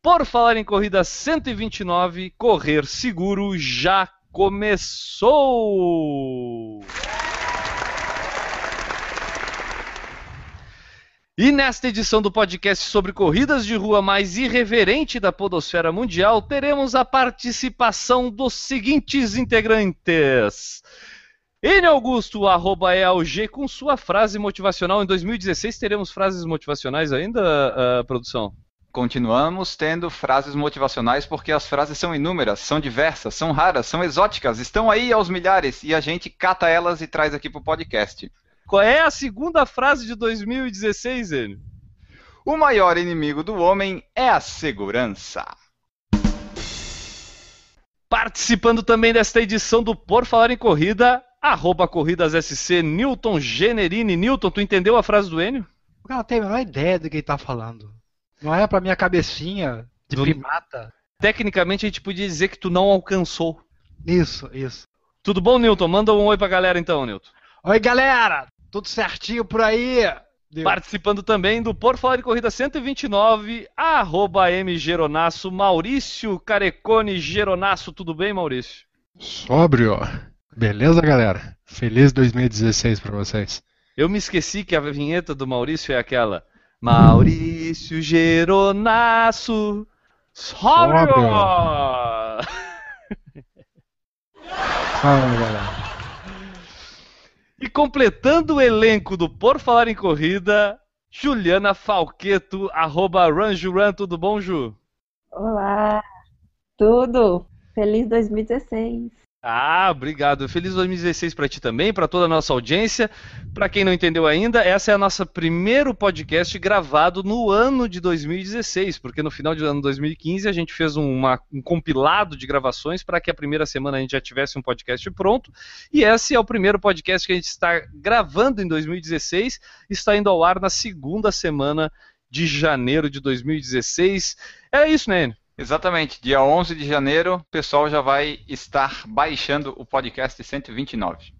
Por Falar em Corrida 129, Correr Seguro já começou! E nesta edição do podcast sobre corridas de rua mais irreverente da podosfera mundial, teremos a participação dos seguintes integrantes. N Augusto, arroba com sua frase motivacional. Em 2016 teremos frases motivacionais ainda, uh, produção? Continuamos tendo frases motivacionais porque as frases são inúmeras, são diversas, são raras, são exóticas, estão aí aos milhares e a gente cata elas e traz aqui pro podcast. Qual é a segunda frase de 2016, Enio? O maior inimigo do homem é a segurança. Participando também desta edição do Por Falar em Corrida, arroba Corridas SC, Newton Generini. Newton, tu entendeu a frase do Enio? Eu não tenho a menor ideia do que ele tá falando. Não é pra minha cabecinha de Do- primata. Tecnicamente a gente podia dizer que tu não alcançou. Isso, isso. Tudo bom, Newton? Manda um oi pra galera então, Newton. Oi, galera! Tudo certinho por aí? Deu. Participando também do Por Falar em Corrida 129, arroba M Geronasso, Maurício Carecone Geronasso. Tudo bem, Maurício? Sóbrio. Beleza, galera? Feliz 2016 pra vocês. Eu me esqueci que a vinheta do Maurício é aquela. Maurício Geronasso. Galera. E completando o elenco do Por Falar em Corrida, Juliana Falqueto, arroba Ranjuran. Tudo bom, Ju? Olá, tudo? Feliz 2016. Ah, obrigado. Feliz 2016 para ti também, para toda a nossa audiência. Para quem não entendeu ainda, essa é a nossa primeiro podcast gravado no ano de 2016, porque no final do ano 2015 a gente fez uma- um compilado de gravações para que a primeira semana a gente já tivesse um podcast pronto. E esse é o primeiro podcast que a gente está gravando em 2016, está indo ao ar na segunda semana de janeiro de 2016. É isso, né? Exatamente, dia 11 de janeiro, o pessoal já vai estar baixando o podcast 129.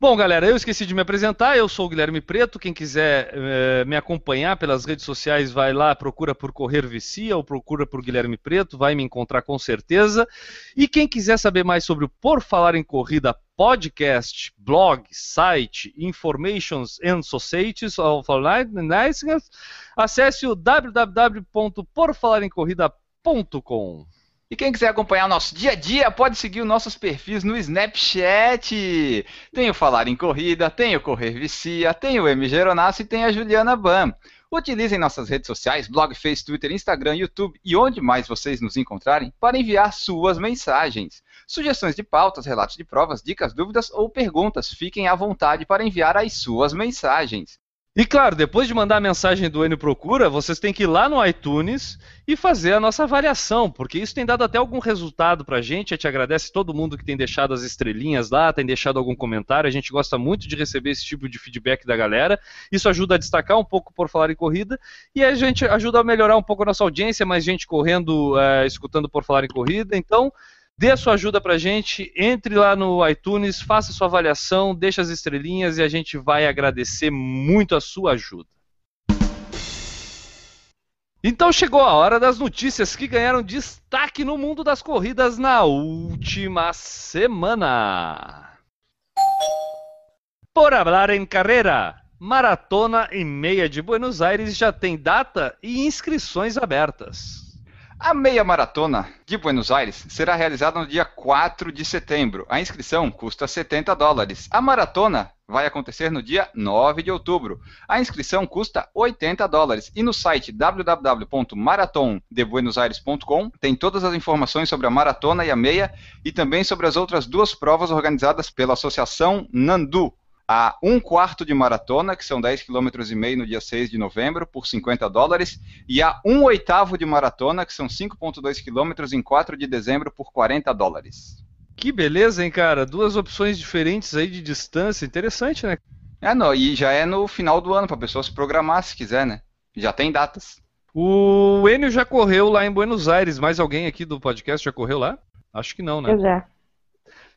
Bom, galera, eu esqueci de me apresentar. Eu sou o Guilherme Preto. Quem quiser eh, me acompanhar pelas redes sociais, vai lá, procura por Correr Vicia ou procura por Guilherme Preto, vai me encontrar com certeza. E quem quiser saber mais sobre o Por Falar em Corrida podcast, blog, site, Informations and Societies of acesse o www.porfalarencorrida.com. E quem quiser acompanhar o nosso dia a dia, pode seguir os nossos perfis no Snapchat. Tem o Falar em Corrida, tem o Correr Vicia, tem o M. Geronasso e tem a Juliana Bam. Utilizem nossas redes sociais, blog, Face, Twitter, Instagram, YouTube e onde mais vocês nos encontrarem para enviar suas mensagens. Sugestões de pautas, relatos de provas, dicas, dúvidas ou perguntas, fiquem à vontade para enviar as suas mensagens. E claro, depois de mandar a mensagem do Enio Procura, vocês têm que ir lá no iTunes e fazer a nossa avaliação, porque isso tem dado até algum resultado pra gente. A gente agradece todo mundo que tem deixado as estrelinhas lá, tem deixado algum comentário. A gente gosta muito de receber esse tipo de feedback da galera. Isso ajuda a destacar um pouco por falar em corrida e a gente ajuda a melhorar um pouco a nossa audiência, mais gente correndo, eh, escutando por falar em corrida. Então, Dê a sua ajuda pra gente, entre lá no iTunes, faça sua avaliação, deixa as estrelinhas e a gente vai agradecer muito a sua ajuda. Então chegou a hora das notícias que ganharam destaque no mundo das corridas na última semana. Por hablar em carreira, Maratona e Meia de Buenos Aires já tem data e inscrições abertas. A meia maratona de Buenos Aires será realizada no dia 4 de setembro. A inscrição custa 70 dólares. A maratona vai acontecer no dia 9 de outubro. A inscrição custa 80 dólares. E no site www.maratondebuenosaires.com tem todas as informações sobre a maratona e a meia e também sobre as outras duas provas organizadas pela Associação Nandu. A um quarto de maratona, que são 10 km e meio no dia 6 de novembro, por 50 dólares, e a um oitavo de maratona, que são 5,2 km em 4 de dezembro, por 40 dólares. Que beleza, hein, cara? Duas opções diferentes aí de distância. Interessante, né? É, não, e já é no final do ano, para a pessoa se programar se quiser, né? Já tem datas. O Enio já correu lá em Buenos Aires. Mais alguém aqui do podcast já correu lá? Acho que não, né? Eu já.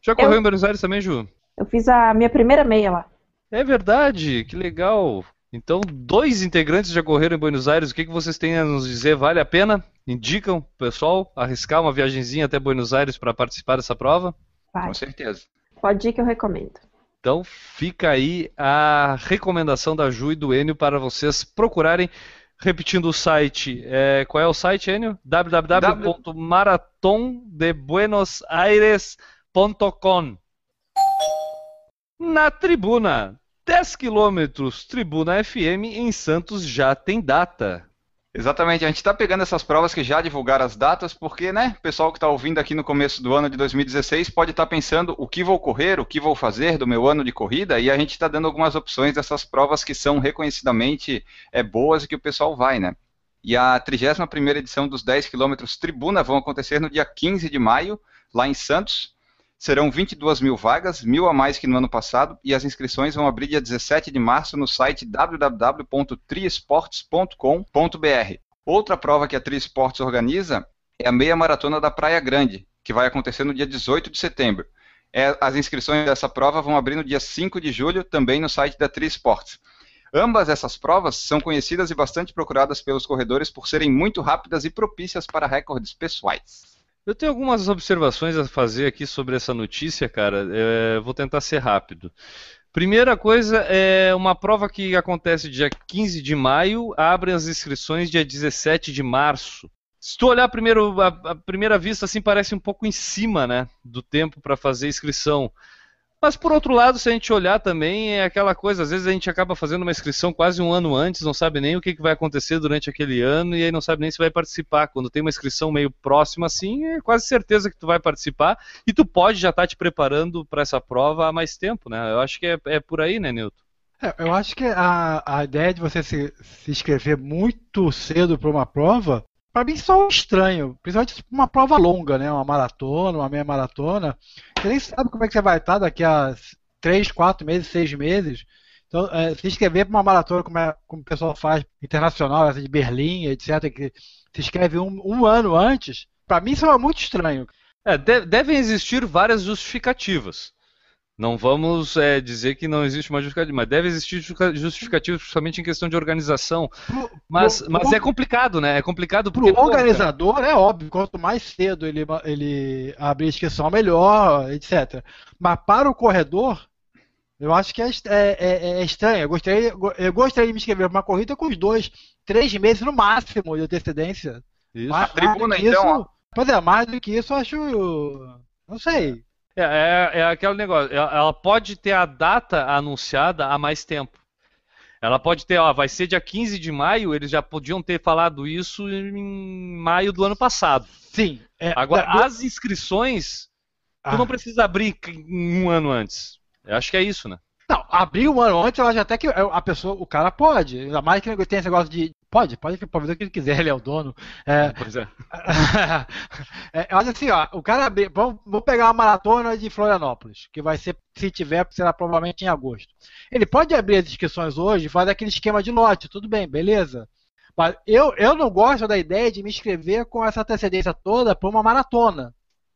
Já correu Eu- em Buenos Aires também, Ju? Eu fiz a minha primeira meia lá. É verdade, que legal. Então, dois integrantes já correram em Buenos Aires. O que, que vocês têm a nos dizer? Vale a pena? Indicam, pessoal, arriscar uma viagenzinha até Buenos Aires para participar dessa prova? Vai. Com certeza. Pode ir que eu recomendo. Então fica aí a recomendação da Ju e do Enio para vocês procurarem. Repetindo o site, é, qual é o site, Enio? www.maratondebuenosaires.com Na tribuna, 10 quilômetros, Tribuna FM em Santos já tem data. Exatamente, a gente está pegando essas provas que já divulgaram as datas, porque, né, o pessoal que está ouvindo aqui no começo do ano de 2016 pode estar pensando o que vou correr, o que vou fazer do meu ano de corrida, e a gente está dando algumas opções dessas provas que são reconhecidamente é, boas e que o pessoal vai, né? E a 31ª edição dos 10 quilômetros Tribuna vão acontecer no dia 15 de maio, lá em Santos. Serão 22 mil vagas, mil a mais que no ano passado, e as inscrições vão abrir dia 17 de março no site www.triesportes.com.br. Outra prova que a Tri Esportes organiza é a meia maratona da Praia Grande, que vai acontecer no dia 18 de setembro. É, as inscrições dessa prova vão abrir no dia 5 de julho, também no site da Tri Esportes. Ambas essas provas são conhecidas e bastante procuradas pelos corredores por serem muito rápidas e propícias para recordes pessoais. Eu tenho algumas observações a fazer aqui sobre essa notícia, cara. É, vou tentar ser rápido. Primeira coisa é uma prova que acontece dia 15 de maio, abre as inscrições dia 17 de março. Se tu olhar primeiro, a, a primeira vista, assim, parece um pouco em cima, né, do tempo para fazer inscrição. Mas por outro lado, se a gente olhar também, é aquela coisa, às vezes a gente acaba fazendo uma inscrição quase um ano antes, não sabe nem o que, que vai acontecer durante aquele ano, e aí não sabe nem se vai participar. Quando tem uma inscrição meio próxima assim, é quase certeza que tu vai participar, e tu pode já estar te preparando para essa prova há mais tempo, né? Eu acho que é, é por aí, né, Nilton? É, eu acho que a, a ideia de você se, se inscrever muito cedo para uma prova, para mim só é estranho. Principalmente uma prova longa, né? Uma maratona, uma meia maratona. Você nem sabe como é que você vai estar daqui a 3, 4 meses, 6 meses. Então, é, se inscrever para uma maratona, como, é, como o pessoal faz internacional, essa de Berlim, etc., que se inscreve um, um ano antes, para mim isso é muito estranho. É, de- devem existir várias justificativas. Não vamos é, dizer que não existe uma justificativa, mas deve existir justifica- justificativa, principalmente em questão de organização. Pro- Mas, pro- mas é complicado, né? É complicado Para porque. o cara, organizador, é óbvio, quanto mais cedo ele, ele abrir a inscrição, melhor, etc. Mas para o corredor, eu acho que é, é- é- é estranho. Eu gostaria, eu gostaria de me inscrever para uma corrida com uns dois, três meses no máximo de antecedência. Isso. Mais- A tribuna, então, isso- Pois é, mais do que isso eu acho. Não sei. É, é, é aquele negócio. Ela, ela pode ter a data anunciada há mais tempo. Ela pode ter, ó, vai ser dia 15 de maio, eles já podiam ter falado isso em maio do ano passado. Sim. é, Agora, da- as inscrições, tu Ah. não precisa abrir um ano antes. Eu acho que é isso, né? Não, abrir um ano antes, eu acho até que a pessoa, o cara pode. Ainda mais que tem esse negócio de. Pode, pode fazer o que ele quiser, ele é o dono. É, Pois é. é, olha assim, ó, o cara. Vamos, vamos pegar uma maratona de Florianópolis, que vai ser, se tiver, será provavelmente em agosto. Ele pode abrir as inscrições hoje e fazer aquele esquema de lote, tudo bem, beleza. Mas eu, eu não gosto da ideia de me inscrever com essa antecedência toda para uma maratona.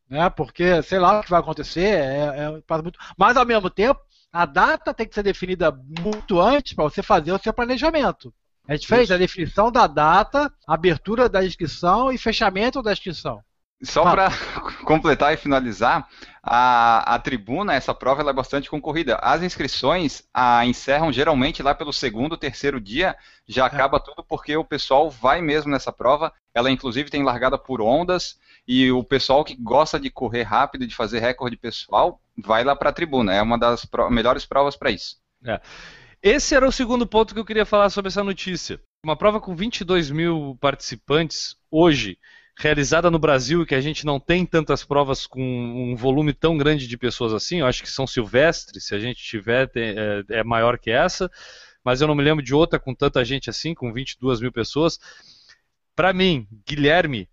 Né? Porque, sei lá o que vai acontecer, é, é, muito... mas ao mesmo tempo, a data tem que ser definida muito antes para você fazer o seu planejamento. É diferente a definição da data, abertura da inscrição e fechamento da inscrição. Só para completar e finalizar, a, a tribuna, essa prova, ela é bastante concorrida. As inscrições a, encerram geralmente lá pelo segundo, terceiro dia, já acaba tudo porque o pessoal vai mesmo nessa prova. Ela, inclusive, tem largada por ondas e o pessoal que gosta de correr rápido e de fazer recorde pessoal vai lá para a tribuna. É uma das pro- melhores provas para isso. Esse era o segundo ponto que eu queria falar sobre essa notícia. Uma prova com 22 mil participantes hoje realizada no Brasil e que a gente não tem tantas provas com um volume tão grande de pessoas assim. Eu acho que São Silvestre, se a gente tiver, é, é maior que essa, mas eu não me lembro de outra com tanta gente assim, com 22 mil pessoas. Para mim, Guilherme,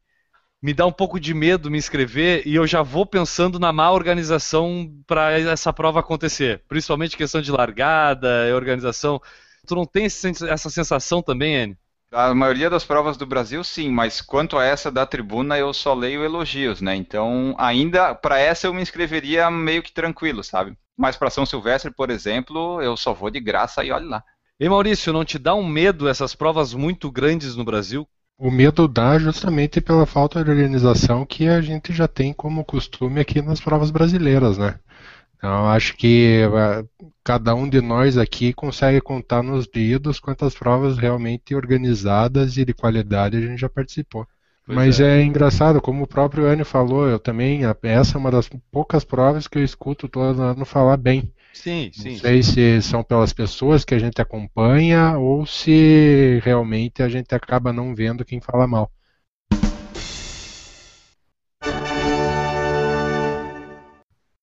me dá um pouco de medo me inscrever e eu já vou pensando na má organização para essa prova acontecer, principalmente questão de largada e organização. Tu não tem essa sensação também, Enio? A maioria das provas do Brasil, sim, mas quanto a essa da tribuna, eu só leio elogios, né? Então, ainda para essa eu me inscreveria meio que tranquilo, sabe? Mas para São Silvestre, por exemplo, eu só vou de graça e olhe lá. E Maurício, não te dá um medo essas provas muito grandes no Brasil? O medo dá justamente pela falta de organização que a gente já tem como costume aqui nas provas brasileiras, né? Então, acho que uh, cada um de nós aqui consegue contar nos dedos quantas provas realmente organizadas e de qualidade a gente já participou. Pois Mas é. é. engraçado, como o próprio Anny falou, eu também, essa é uma das poucas provas que eu escuto todo ano falar bem. Sim, sim. Não sei sim. se são pelas pessoas que a gente acompanha ou se realmente a gente acaba não vendo quem fala mal.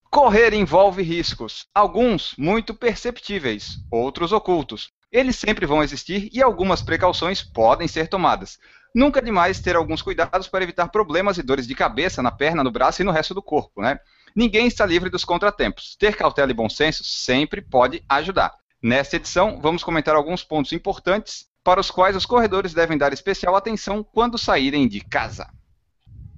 Correr envolve riscos, alguns muito perceptíveis, outros ocultos. Eles sempre vão existir e algumas precauções podem ser tomadas. Nunca é demais ter alguns cuidados para evitar problemas e dores de cabeça na perna, no braço e no resto do corpo, né? Ninguém está livre dos contratempos. Ter cautela e bom senso sempre pode ajudar. Nesta edição, vamos comentar alguns pontos importantes para os quais os corredores devem dar especial atenção quando saírem de casa.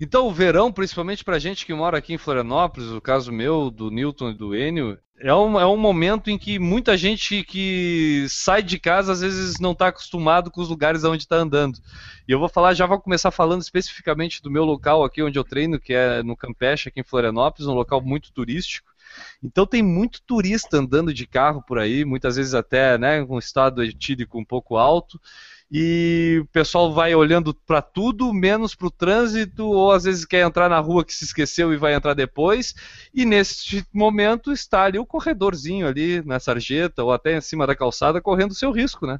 Então, o verão, principalmente para gente que mora aqui em Florianópolis, o caso meu, do Newton e do Enio, é um, é um momento em que muita gente que sai de casa às vezes não está acostumado com os lugares onde está andando. E eu vou falar, já vou começar falando especificamente do meu local aqui onde eu treino, que é no Campeche, aqui em Florianópolis, um local muito turístico. Então tem muito turista andando de carro por aí, muitas vezes até né, com estado etílico um pouco alto e o pessoal vai olhando para tudo, menos para o trânsito, ou às vezes quer entrar na rua que se esqueceu e vai entrar depois. E neste momento está ali o corredorzinho ali na sarjeta ou até em cima da calçada correndo o seu risco, né?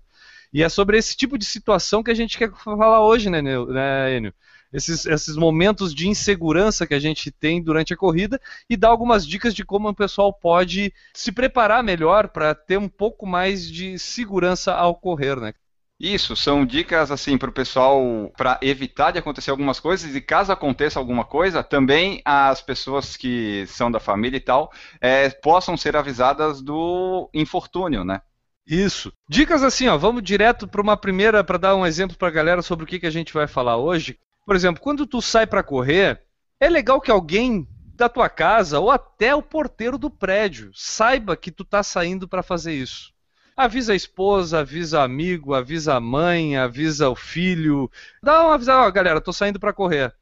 E é sobre esse tipo de situação que a gente quer falar hoje, né, né Enio? Esses, esses momentos de insegurança que a gente tem durante a corrida e dar algumas dicas de como o pessoal pode se preparar melhor para ter um pouco mais de segurança ao correr, né? Isso, são dicas assim para o pessoal para evitar de acontecer algumas coisas e caso aconteça alguma coisa, também as pessoas que são da família e tal é, possam ser avisadas do infortúnio, né? Isso. Dicas assim, ó, vamos direto para uma primeira para dar um exemplo para a galera sobre o que, que a gente vai falar hoje. Por exemplo, quando tu sai para correr, é legal que alguém da tua casa ou até o porteiro do prédio saiba que tu tá saindo para fazer isso. Avisa a esposa, avisa amigo, avisa a mãe, avisa o filho. Dá uma avisada, ó, galera, tô saindo para correr.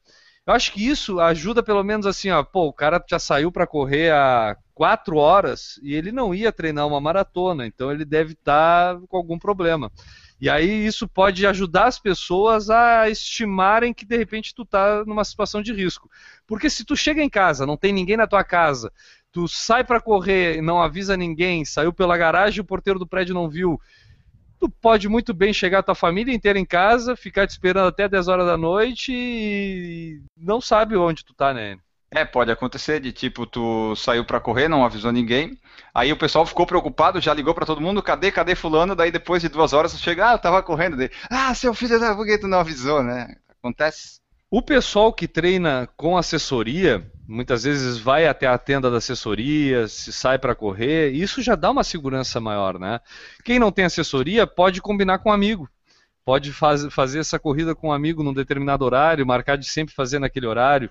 Eu acho que isso ajuda pelo menos assim, ó, pô, o cara já saiu para correr há quatro horas e ele não ia treinar uma maratona, então ele deve estar tá com algum problema. E aí isso pode ajudar as pessoas a estimarem que de repente tu tá numa situação de risco. Porque se tu chega em casa, não tem ninguém na tua casa, tu sai para correr e não avisa ninguém, saiu pela garagem, o porteiro do prédio não viu. Tu pode muito bem chegar a tua família inteira em casa, ficar te esperando até 10 horas da noite e não sabe onde tu tá, né? É, pode acontecer de tipo, tu saiu para correr, não avisou ninguém. Aí o pessoal ficou preocupado, já ligou para todo mundo, cadê, cadê fulano? Daí depois de duas horas chega, ah, eu tava correndo. Daí, ah, seu filho da foguete não avisou, né? Acontece. O pessoal que treina com assessoria, muitas vezes vai até a tenda da assessoria, se sai para correr, isso já dá uma segurança maior, né? Quem não tem assessoria pode combinar com um amigo. Pode faz, fazer essa corrida com um amigo num determinado horário, marcar de sempre fazer naquele horário.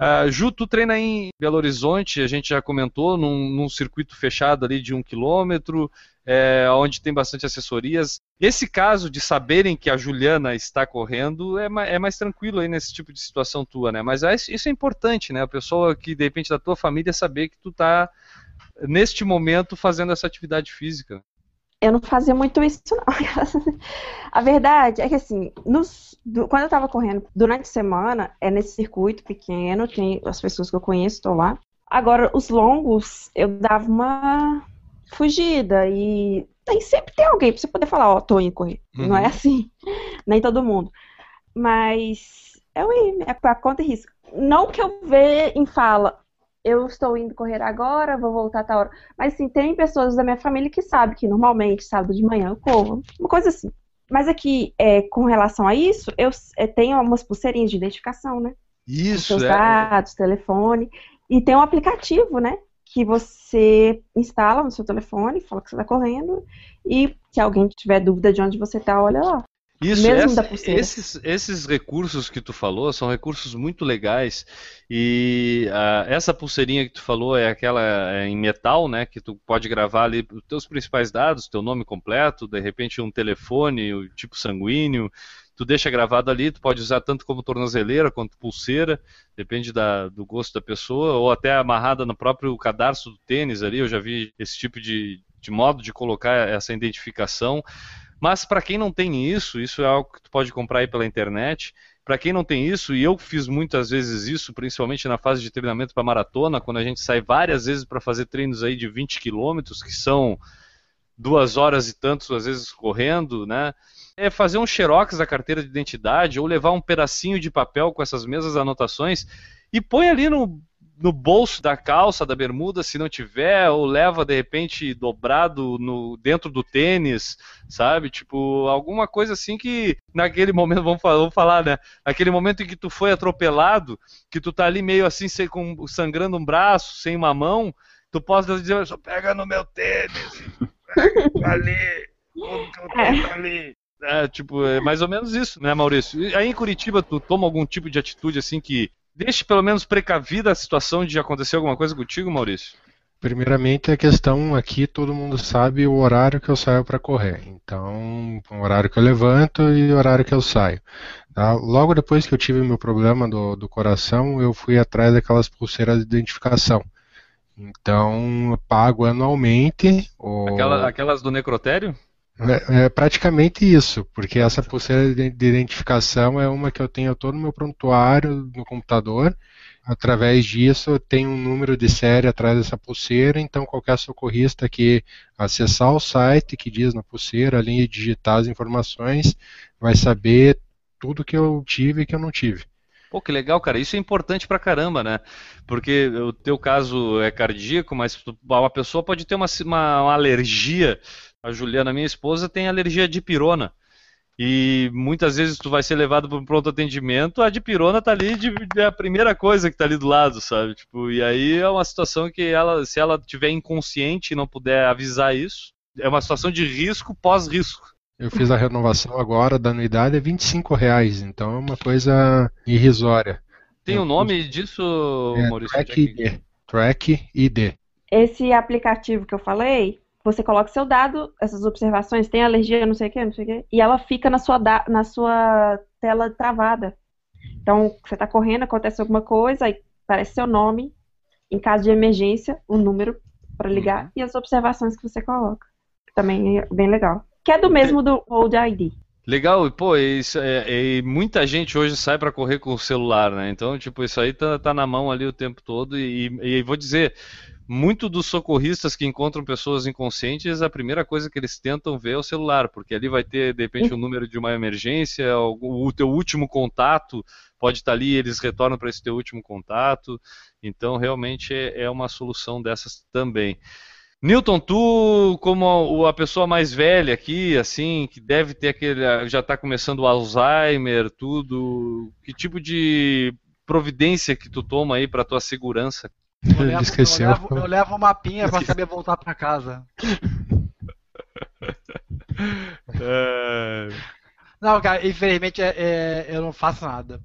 Uh, Ju, tu treina em Belo Horizonte, a gente já comentou, num, num circuito fechado ali de um quilômetro, é, onde tem bastante assessorias. Esse caso de saberem que a Juliana está correndo é, é, mais tranquilo aí nesse tipo de situação tua, né? Mas é, isso é importante, né? A pessoa que, de repente, da tua família saber que tu está, neste momento, fazendo essa atividade física. Eu não fazia muito isso, não. a verdade é que, assim, nos, do, quando eu estava correndo durante a semana, é nesse circuito pequeno, tem as pessoas que eu conheço, estou lá. Agora, os longos, eu dava uma fugida e tem, sempre tem alguém pra você poder falar, ó, oh, tô indo correr. Uhum. Não é uhum. assim, nem todo mundo. Mas Eu ir, é pra conta e risco. Não que eu veja em fala, eu estou indo correr agora, vou voltar a tal hora. Mas sim, tem pessoas da minha família que sabem que normalmente, sábado de manhã, eu corro. Uma coisa assim. Mas aqui, é, com relação a isso, eu é, tenho algumas pulseirinhas de identificação, né? Com Isso, seus é. dados, telefone. E tem um aplicativo, né? Que você instala no seu telefone, fala que você está correndo. E se alguém tiver dúvida de onde você está, olha lá. Isso, Mesmo essa- da pulseira. esses, esses recursos que tu falou são recursos muito legais e ah, essa pulseirinha que tu falou é aquela é, em metal, né, que tu pode gravar ali os teus principais dados, teu nome completo, de repente um telefone, o tipo sanguíneo, tu deixa gravado ali, tu pode usar tanto como tornozeleira quanto pulseira, depende da- do gosto da pessoa, ou até amarrada no próprio cadarço do tênis ali, eu já vi esse tipo de, de modo de colocar essa identificação. Mas para quem não tem isso, isso é algo que tu pode comprar aí pela internet. Para quem não tem isso, e eu fiz muitas vezes isso, principalmente na fase de treinamento para maratona, quando a gente sai várias vezes para fazer treinos aí de 20 quilômetros, que são duas horas e tantos, às vezes correndo, né? É fazer um xerox da carteira de identidade ou levar um pedacinho de papel com essas mesmas anotações e põe ali no, no bolso da calça, da bermuda, se não tiver, ou leva de repente dobrado no, dentro do tênis, sabe? Tipo, alguma coisa assim que naquele momento, vamos falar, vamos falar, né? Aquele momento em que tu foi atropelado, que tu tá ali meio assim, sem, com, sangrando um braço, sem uma mão, tu possa dizer, só pega no meu tênis, pega ali, tá ali. É, tipo, é mais ou menos isso, né, Maurício? Aí em Curitiba, tu toma algum tipo de atitude assim que deixe pelo menos precavida a situação de acontecer alguma coisa contigo, Maurício? Primeiramente, a questão aqui, todo mundo sabe o horário que eu saio para correr. Então, o horário que eu levanto e o horário que eu saio. tá? Logo depois que eu tive meu problema do, do coração, eu fui atrás daquelas pulseiras de identificação. Então, eu pago anualmente. O... Aquela- aquelas do necrotério? É, é praticamente isso, porque essa pulseira de de identificação é uma que eu tenho todo o meu prontuário no computador. Através disso, eu tenho um número de série atrás dessa pulseira, então qualquer socorrista que acessar o site que diz na pulseira, ali e digitar as informações, vai saber tudo que eu tive e que eu não tive. Pô, que legal, cara. Isso é importante pra caramba, né? Porque o teu caso é cardíaco, mas uma pessoa pode ter uma, uma, uma alergia. A Juliana, minha esposa, tem alergia de pirona. E muitas vezes tu vai ser levado para um pronto atendimento, a dipirona tá ali de, de a primeira coisa que tá ali do lado, sabe? Tipo, e aí é uma situação que ela, se ela tiver inconsciente e não puder avisar isso, é uma situação de risco pós-risco. Eu fiz a renovação agora da anuidade, é 25 reais, então é uma coisa irrisória. Tem o nome disso, É, Maurício? Track é ID. Track ID. Esse aplicativo que eu falei, você coloca seu dado, essas observações, tem alergia, não sei o que, não sei o que, e ela fica na sua, da- na sua tela travada. Então, você está correndo, acontece alguma coisa, aí aparece seu nome, em caso de emergência, o número para ligar Uhum. e as observações que você coloca. Também é bem legal. Que é do mesmo do Hold ID. Legal, e pô, isso é, e muita gente hoje sai pra correr com o celular, né? Então, tipo, isso aí tá, tá na mão ali o tempo todo e, e vou dizer, muito dos socorristas que encontram pessoas inconscientes, a primeira coisa que eles tentam ver é o celular, porque ali vai ter, de repente, o número de uma emergência, o, teu último contato pode estar ali, eles retornam para esse teu último contato. Então, realmente é, é uma solução dessas também. Newton, tu, como a pessoa mais velha aqui, assim, que deve ter aquele. já está começando o Alzheimer, tudo. Que tipo de providência que tu toma aí para tua segurança? Eu levo, esqueceu. eu levo, eu levo um mapinha pra saber voltar pra casa. Não, cara, infelizmente é- é- eu não faço nada.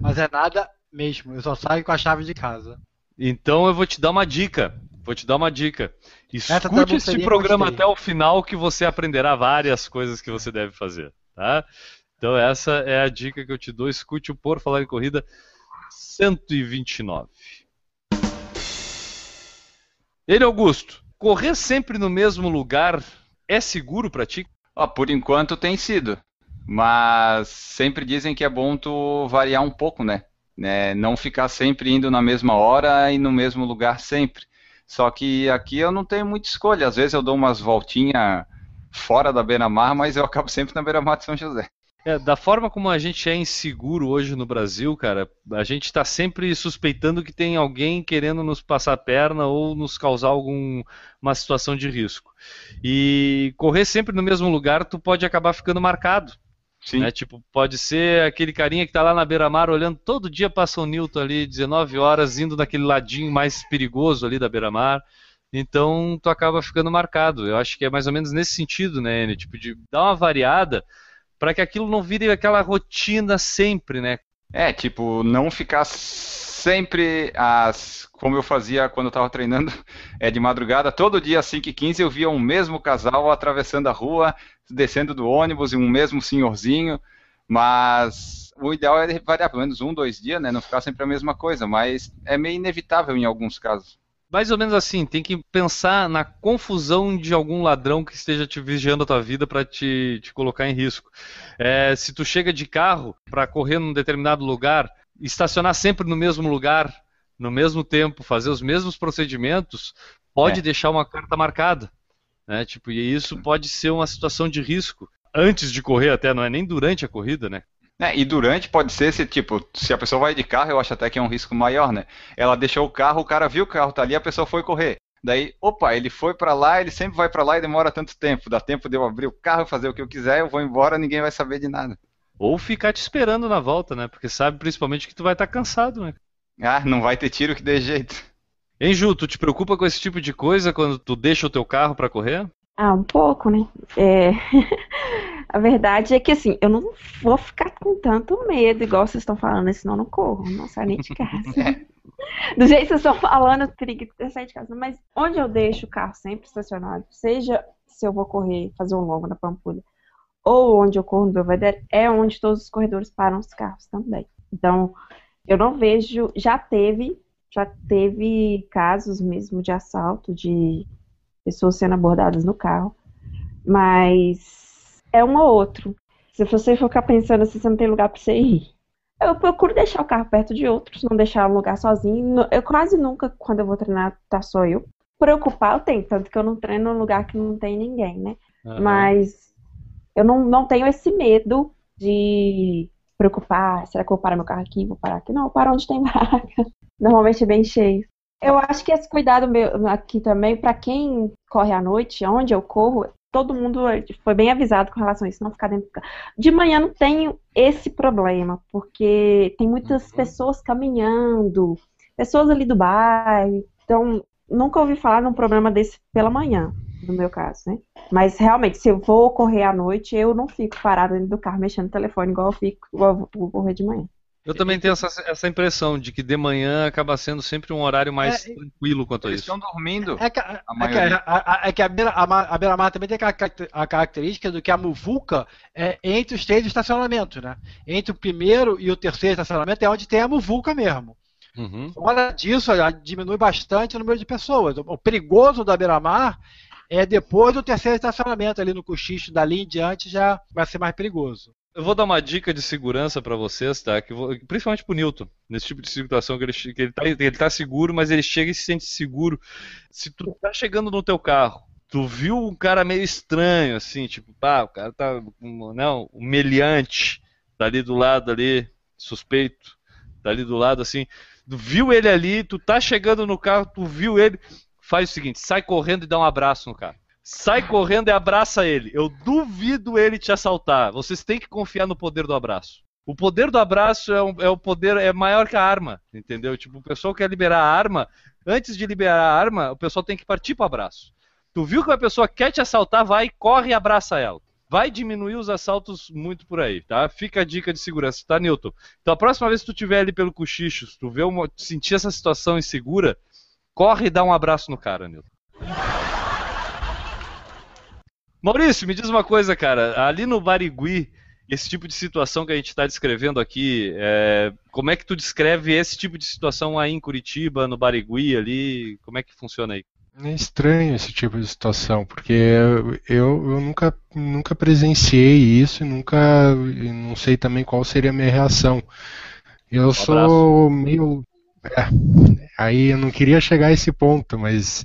Mas é nada mesmo. Eu só saio com a chave de casa. Então eu vou te dar uma dica. Vou te dar uma dica. Escute seria programa até o final que você aprenderá várias coisas que você deve fazer, tá? Então essa é a dica que eu te dou. Escute o Por Falar em Corrida 129. Ele, Augusto, correr sempre no mesmo lugar é seguro pra ti? Ó, por enquanto tem sido. Mas sempre dizem que é bom tu variar um pouco, né? Né, Não ficar sempre indo na mesma hora e no mesmo lugar sempre. Só que aqui eu não tenho muita escolha. Às vezes eu dou umas voltinhas fora da beira-mar, mas eu acabo sempre na beira-mar de São José. É, da forma como a gente é inseguro hoje no Brasil, cara, a gente está sempre suspeitando que tem alguém querendo nos passar a perna ou nos causar alguma situação de risco. E correr sempre no mesmo lugar, tu pode acabar ficando marcado. Sim. Né? Tipo, pode ser aquele carinha que tá lá na beira-mar olhando todo dia passa o Newton ali, 19 horas, indo naquele ladinho mais perigoso ali da beira-mar. Então tu acaba ficando marcado. Eu acho que é mais ou menos nesse sentido, né, N? Tipo, de dar uma variada para que aquilo não vire aquela rotina sempre, né? É, tipo, não ficar sempre as. Como eu fazia quando eu estava treinando é, de madrugada, todo dia às 5h15 eu via um mesmo casal atravessando a rua, descendo do ônibus e um mesmo senhorzinho. Mas o ideal é variar pelo menos um, dois dias, né? Não ficar sempre a mesma coisa. Mas é meio inevitável em alguns casos mais ou menos assim, tem que pensar na confusão de algum ladrão que esteja te vigiando a tua vida para te, te, colocar em risco. É, se tu chega de carro para correr num determinado lugar, estacionar sempre no mesmo lugar, no mesmo tempo, fazer os mesmos procedimentos, pode é. deixar uma carta marcada. Né? Tipo, e isso pode ser uma situação de risco. Antes de correr até, não é nem durante a corrida, né? É, e durante pode ser se, tipo, se a pessoa vai de carro, eu acho até que é um risco maior, né? Ela deixou o carro, o cara viu que o carro tá ali, a pessoa foi correr. Daí, opa, ele foi para lá, ele sempre vai para lá e demora tanto tempo. Dá tempo de eu abrir o carro, fazer o que eu quiser, eu vou embora, ninguém vai saber de nada. Ou ficar te esperando na volta, né? Porque sabe principalmente que tu vai estar tá cansado, né? Ah, não vai ter tiro que dê jeito. Hein, Ju, tu te preocupa com esse tipo de coisa quando tu deixa o teu carro para correr? Ah, um pouco, né? É... A verdade é que, assim, eu não vou ficar com tanto medo, igual vocês estão falando, senão eu não corro, não saio nem de casa. Do jeito que vocês estão falando, eu teria que sair de casa. Mas onde eu deixo o carro sempre estacionado, seja se eu vou correr, fazer um longo na Pampulha, ou onde eu corro no Belvedere, é onde todos os corredores param os carros também. Então, eu não vejo, já teve, já teve casos mesmo de assalto, de pessoas sendo abordadas no carro, mas é um ou outro. Se você ficar pensando assim, você não tem lugar para você ir. Eu procuro deixar o carro perto de outros, não deixar o lugar sozinho. Eu quase nunca, quando eu vou treinar, tá só eu. Preocupar eu tenho, tanto que eu não treino num lugar que não tem ninguém, né? Uhum. Mas eu não, não tenho esse medo de preocupar, será que eu vou parar meu carro aqui? Vou parar aqui? Não, eu paro onde tem vaga. Normalmente é bem cheio. Eu acho que esse cuidado meu aqui também, para quem corre à noite, onde eu corro, todo mundo foi bem avisado com relação a isso, não ficar dentro do carro. De manhã não tenho esse problema, porque tem muitas uhum. pessoas caminhando, pessoas ali do bairro, então nunca ouvi falar num problema desse pela manhã, no meu caso, né? Mas realmente, se eu vou correr à noite, eu não fico parada dentro do carro mexendo no telefone igual eu fico, igual eu vou correr de manhã. Eu também tenho essa, essa impressão de que de manhã acaba sendo sempre um horário mais é, tranquilo quanto a isso. Eles estão dormindo. É que, a, é que, a, é que a, beira, a, beira-mar também tem a, característica do que a muvuca é entre os três estacionamentos, né? Entre o primeiro e o terceiro estacionamento é onde tem a muvuca mesmo. Uhum. Fora disso, diminui bastante o número de pessoas. O perigoso da beira-mar é depois do terceiro estacionamento, ali no cochicho, dali em diante já vai ser mais perigoso. Eu vou dar uma dica de segurança para vocês, tá? Que vou, principalmente pro Newton, nesse tipo de situação que ele, que ele, tá, ele tá seguro, mas ele chega e se sente seguro. Se tu tá chegando no teu carro, tu viu um cara meio estranho, assim, tipo, pá, o cara tá, não, um meliante, tá ali do lado ali, suspeito, tá ali do lado, assim, tu viu ele ali, tu tá chegando no carro, tu viu ele, faz o seguinte, sai correndo e dá um abraço no cara sai correndo e abraça ele. Eu duvido ele te assaltar. Vocês têm que confiar no poder do abraço. O poder do abraço é, um, é o poder é maior que a arma, entendeu? Tipo, o pessoal quer liberar a arma, antes de liberar a arma, o pessoal tem que partir para o abraço. Tu viu que uma pessoa quer te assaltar, vai, corre e abraça ela. Vai diminuir os assaltos muito por aí, tá? Fica a dica de segurança, tá, Newton? Então a próxima vez que tu estiver ali pelo cochicho, se tu vê uma, sentir essa situação insegura, corre e dá um abraço no cara, Newton. Maurício, me diz uma coisa, cara. Ali no Barigui, esse tipo de situação que a gente está descrevendo aqui, é... como é que tu descreve esse tipo de situação aí em Curitiba, no Barigui ali? Como é que funciona aí? É estranho esse tipo de situação, porque eu, eu nunca, nunca presenciei isso e nunca não sei também qual seria a minha reação. Eu um sou meio. É, aí eu não queria chegar a esse ponto, mas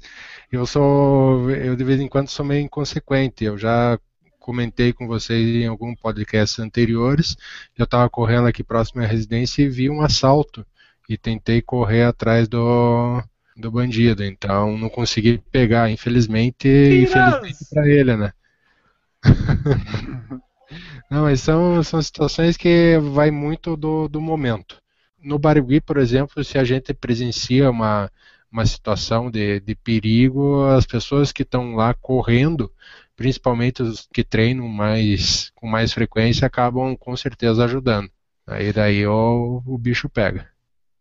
eu sou, eu de vez em quando sou meio inconsequente. Eu já comentei com vocês em algum podcast anteriores. Eu estava correndo aqui próximo à residência e vi um assalto e tentei correr atrás do, do bandido. Então não consegui pegar, infelizmente, infelizmente para ele, né? não, mas são, são situações que vai muito do, do momento. No Barigui, por exemplo, se a gente presencia uma, uma situação de, de perigo, as pessoas que estão lá correndo, principalmente os que treinam mais com mais frequência, acabam com certeza ajudando. Aí daí o, o bicho pega.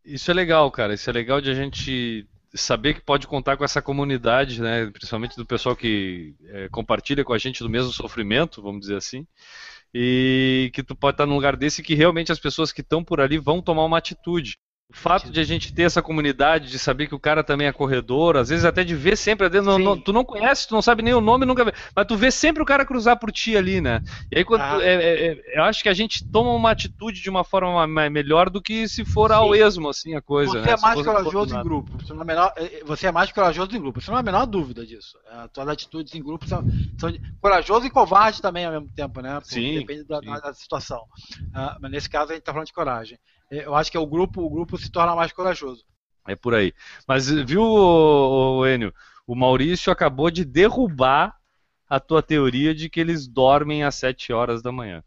Isso é legal, cara. Isso é legal de a gente saber que pode contar com essa comunidade, né? Principalmente do pessoal que é, compartilha com a gente do mesmo sofrimento, vamos dizer assim. E que tu pode estar num lugar desse que realmente as pessoas que estão por ali vão tomar uma atitude. O fato de a gente ter essa comunidade, de saber que o cara também é corredor, às vezes até de ver sempre, não, não, tu não conhece, tu não sabe nem o nome, nunca vê, mas tu vê sempre o cara cruzar por ti ali, né? E aí quando ah. é, é, é, eu acho que a gente toma uma atitude de uma forma melhor do que se for Sim. ao esmo, assim, a coisa. Você né? é mais corajoso em grupo. Você, não é menor, é, é, você é mais corajoso em grupo. Você não é a menor dúvida disso. As tuas atitudes em grupo são, são corajoso e covarde também ao mesmo tempo, né? Porque sim. Depende da, da, da situação. Uh, mas nesse caso a gente está falando de coragem. É, eu acho que é o grupo, o grupo se torna mais corajoso. É por aí. Mas viu, o Enio, o Maurício acabou de derrubar a tua teoria de que eles dormem às 7 horas da manhã.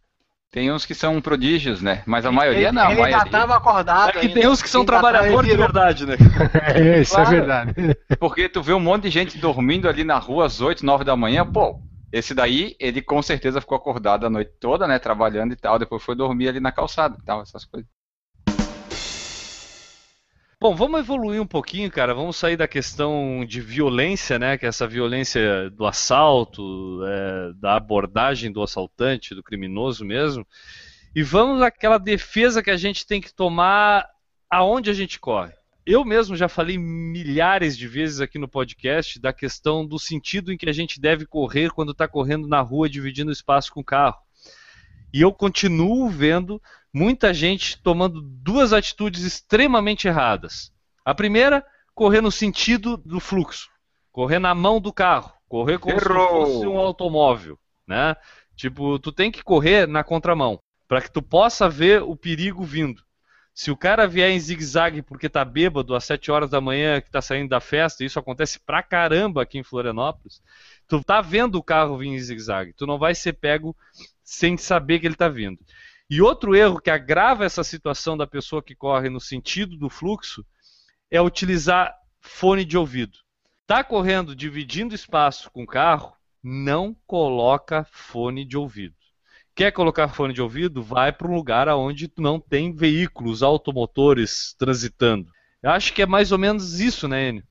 Tem uns que são prodígios, né? Mas a maioria ele, não. Ele ainda estava acordado. É que tem uns que são trabalhadores de verdade, né? é, isso claro. é verdade. Porque tu vê um monte de gente dormindo ali na rua às 8, 9 da manhã, pô. Esse daí, ele com certeza ficou acordado a noite toda, né? Trabalhando e tal. Depois foi dormir ali na calçada e tal, essas coisas. Bom, vamos evoluir um pouquinho, cara. Vamos sair da questão de violência, né? Que é essa violência do assalto, é, da abordagem do assaltante, do criminoso mesmo. E vamos àquela defesa que a gente tem que tomar aonde a gente corre. Eu mesmo já falei milhares de vezes aqui no podcast da questão do sentido em que a gente deve correr quando está correndo na rua dividindo espaço com o carro. E eu continuo vendo muita gente tomando duas atitudes extremamente erradas. A primeira, correr no sentido do fluxo, correr na mão do carro, correr como Errou. se fosse um automóvel, né? Tipo, tu tem que correr na contramão para que tu possa ver o perigo vindo. Se o cara vier em zigue-zague porque tá bêbado às 7 horas da manhã que tá saindo da festa, isso acontece pra caramba aqui em Florianópolis, tu tá vendo o carro vir em zigue-zague, tu não vai ser pego sem saber que ele tá vindo. E outro erro que agrava essa situação da pessoa que corre no sentido do fluxo é utilizar fone de ouvido. Tá correndo dividindo espaço com o carro, não coloca fone de ouvido. Quer colocar fone de ouvido? Vai para um lugar onde não tem veículos automotores transitando. Eu acho que é mais ou menos isso, né, Enio?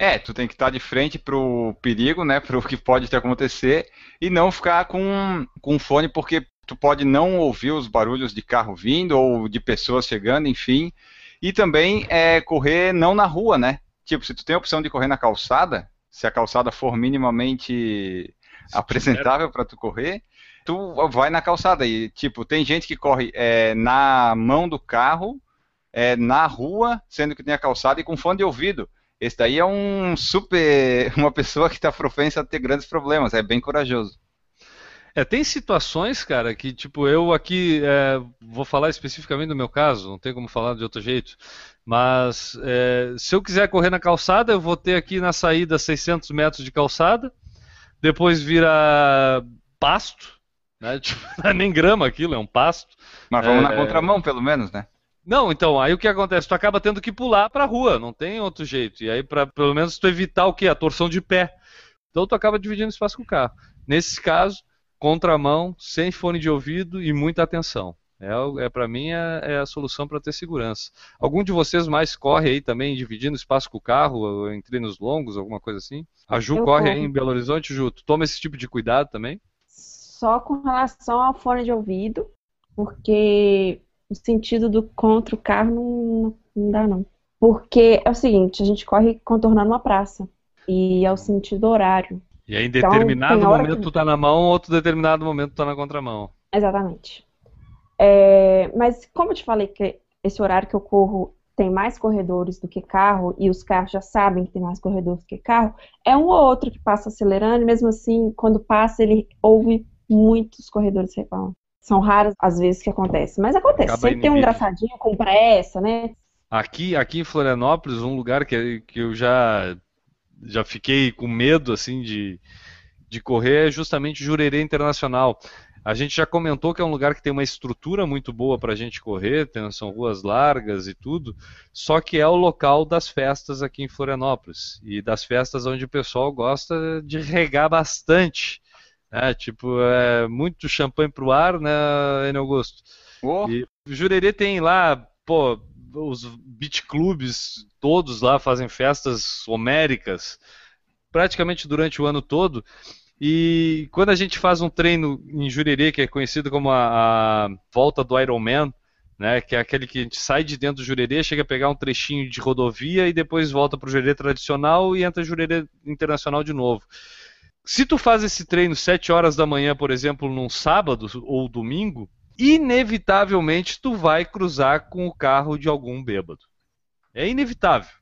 É, tu tem que estar de frente pro perigo, né, pro que pode te acontecer e não ficar com com fone porque tu pode não ouvir os barulhos de carro vindo ou de pessoas chegando, enfim. E também é correr não na rua, né? Tipo, se tu tem a opção de correr na calçada, se a calçada for minimamente apresentável para tu correr, tu vai na calçada. E, tipo, tem gente que corre é, na mão do carro, é, na rua, sendo que tem a calçada e com fone de ouvido. Esse daí é um super. uma pessoa que está propensa a ter grandes problemas, é bem corajoso. É, tem situações, cara, que tipo, eu aqui é, vou falar especificamente do meu caso, não tem como falar de outro jeito, mas é, se eu quiser correr na calçada, eu vou ter aqui na saída 600 metros de calçada, depois vira pasto, né? Tipo, não é nem grama aquilo, é um pasto. Mas vamos é, na contramão, pelo menos, né? Não, então, aí o que acontece? Tu acaba tendo que pular pra rua, não tem outro jeito. E aí, pra, pelo menos, tu evitar o quê? A torção de pé. Então tu acaba dividindo espaço com o carro. Nesse caso, contramão, sem fone de ouvido e muita atenção. É, é para mim é, é, a solução para ter segurança. Algum de vocês mais corre aí também dividindo espaço com o carro em treinos longos, alguma coisa assim? A Ju Eu corre corro. aí em Belo Horizonte, Ju. Tu toma esse tipo de cuidado também? Só com relação ao fone de ouvido, porque o sentido do contra o carro não, não dá não. Porque é o seguinte, a gente corre contornando uma praça e é o sentido horário. E aí, em então, determinado então, momento, que... tu tá na mão, outro determinado momento, tu tá na contramão. Exatamente. É, mas, como eu te falei que esse horário que eu corro tem mais corredores do que carro, e os carros já sabem que tem mais corredores do que carro, é um ou outro que passa acelerando, e mesmo assim, quando passa, ele ouve muitos corredores reclamam. São raras as vezes que acontece, mas acontece. Acaba Sempre tem um engraçadinho com pressa, né? Aqui, aqui em Florianópolis, um lugar que, que eu já, já fiquei com medo assim de, de correr é justamente Jurerê Internacional. A gente já comentou que é um lugar que tem uma estrutura muito boa para a gente correr, tem- são ruas largas e tudo, só que é o local das festas aqui em Florianópolis e das festas onde o pessoal gosta de regar bastante. Né? Tipo, é muito champanhe pro ar, né, Enio Augusto? Ô, E o Jurerê tem lá, pô, os beat clubes todos lá fazem festas homéricas praticamente durante o ano todo. E quando a gente faz um treino em Jurerê, que é conhecido como a, a volta do Ironman, né, que é aquele que a gente sai de dentro do Jurerê, chega a pegar um trechinho de rodovia e depois volta para o Jurerê tradicional e entra Jurerê internacional de novo. Se tu faz esse treino 7 horas da manhã, por exemplo, num sábado ou domingo, inevitavelmente tu vai cruzar com o carro de algum bêbado. É inevitável.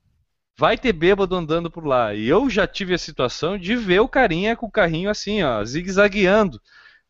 Vai ter bêbado andando por lá. E eu já tive a situação de ver o carinha com o carrinho assim, ó, zigue-zagueando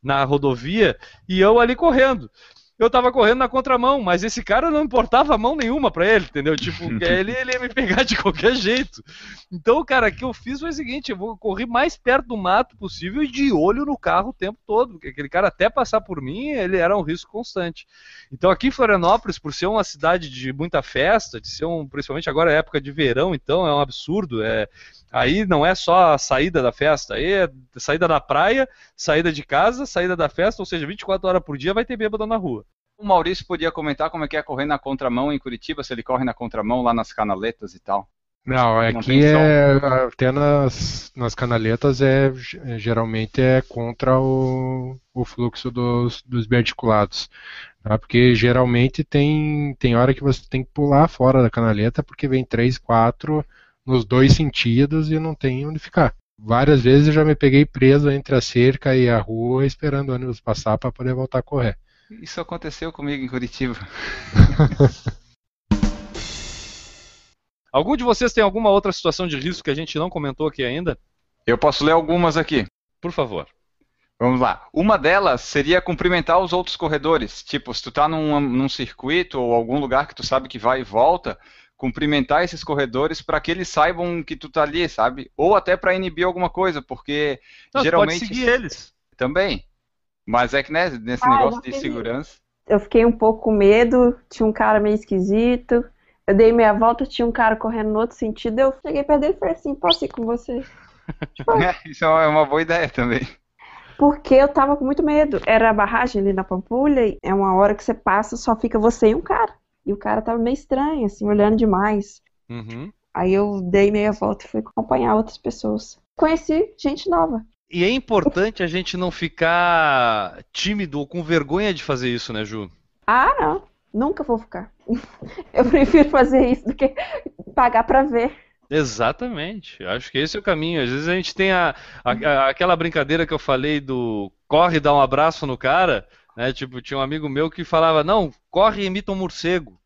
na rodovia e eu ali correndo. Eu tava correndo na contramão, mas esse cara não importava mão nenhuma pra ele, entendeu? Tipo, ele, ele ia me pegar de qualquer jeito. Então, cara, o que eu fiz foi o seguinte: eu vou correr mais perto do mato possível e de olho no carro o tempo todo, porque aquele cara até passar por mim, ele era um risco constante. Então, aqui em Florianópolis, por ser uma cidade de muita festa, de ser um, principalmente agora é época de verão, então é um absurdo. É, aí não é só a saída da festa, aí é saída da praia, saída de casa, saída da festa, ou seja, 24 horas por dia vai ter bêbado na rua. o Maurício podia comentar como é que é correr na contramão em Curitiba, se ele corre na contramão lá nas canaletas e tal. Não, aqui som. é até nas, nas canaletas é ge- geralmente é contra o, o fluxo dos, dos biarticulados, tá? Porque geralmente tem tem hora que você tem que pular fora da canaleta porque vem três, quatro nos dois sentidos e não tem onde ficar. Várias vezes eu já me peguei preso entre a cerca e a rua esperando o ônibus passar para poder voltar a correr. Isso aconteceu comigo em Curitiba. Algum de vocês tem alguma outra situação de risco que a gente não comentou aqui ainda? Eu posso ler algumas aqui. Por favor. Vamos lá. Uma delas seria cumprimentar os outros corredores. Tipo, se tu tá num, num circuito ou algum lugar que tu sabe que vai e volta, cumprimentar esses corredores para que eles saibam que tu tá ali, sabe? Ou até para inibir alguma coisa, porque Não, geralmente pode seguir eles. também. Mas é que né, nesse Ah, negócio de segurança. Eu fiquei um pouco com medo, tinha um cara meio esquisito. Eu dei meia volta, tinha um cara correndo no outro sentido. Eu cheguei perto dele e falei assim: posso ir com você? Isso é uma boa ideia também. Porque eu tava com muito medo. Era a barragem ali na Pampulha, e é uma hora que você passa, só fica você e um cara. E o cara tava meio estranho, assim, olhando demais. Uhum. Aí eu dei meia volta e fui acompanhar outras pessoas. Conheci gente nova. E é importante a gente não ficar tímido ou com vergonha de fazer isso, né, Ju? Ah, não. Nunca vou ficar. Eu prefiro fazer isso do que pagar pra ver. Exatamente. Acho que esse é o caminho. Às vezes a gente tem a, a- a- aquela brincadeira que eu falei do corre e dá um abraço no cara, né? Tipo, tinha um amigo meu que falava, não, corre e imita um morcego.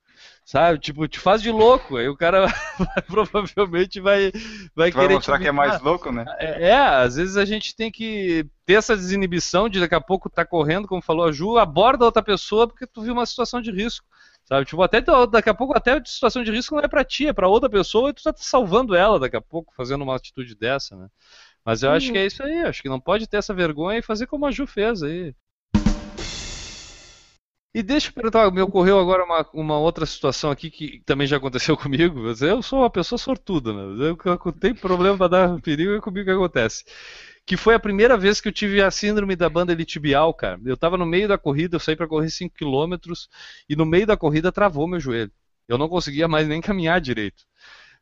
Sabe? Tipo, te faz de louco. Aí o cara provavelmente vai, vai Tu vai querer mostrar te que é mais louco, né? É, é, às vezes a gente tem que ter essa desinibição de daqui a pouco tá correndo, como falou a Ju, aborda outra pessoa porque tu viu uma situação de risco. Sabe? Tipo, até daqui a pouco até a situação de risco não é pra ti, é pra outra pessoa e tu tá salvando ela daqui a pouco fazendo uma atitude dessa, né? Mas eu acho que é isso aí, acho que não pode ter essa vergonha e fazer como a Ju fez aí. E deixa eu perguntar, me ocorreu agora uma, uma outra situação aqui que também já aconteceu comigo. Eu sou uma pessoa sortuda, né? Eu, eu tenho problema para dar perigo, é comigo que acontece. Que foi a primeira vez que eu tive a síndrome da banda elitibial, cara. Eu tava no meio da corrida, eu saí para correr 5 km e no meio da corrida travou meu joelho. Eu não conseguia mais nem caminhar direito.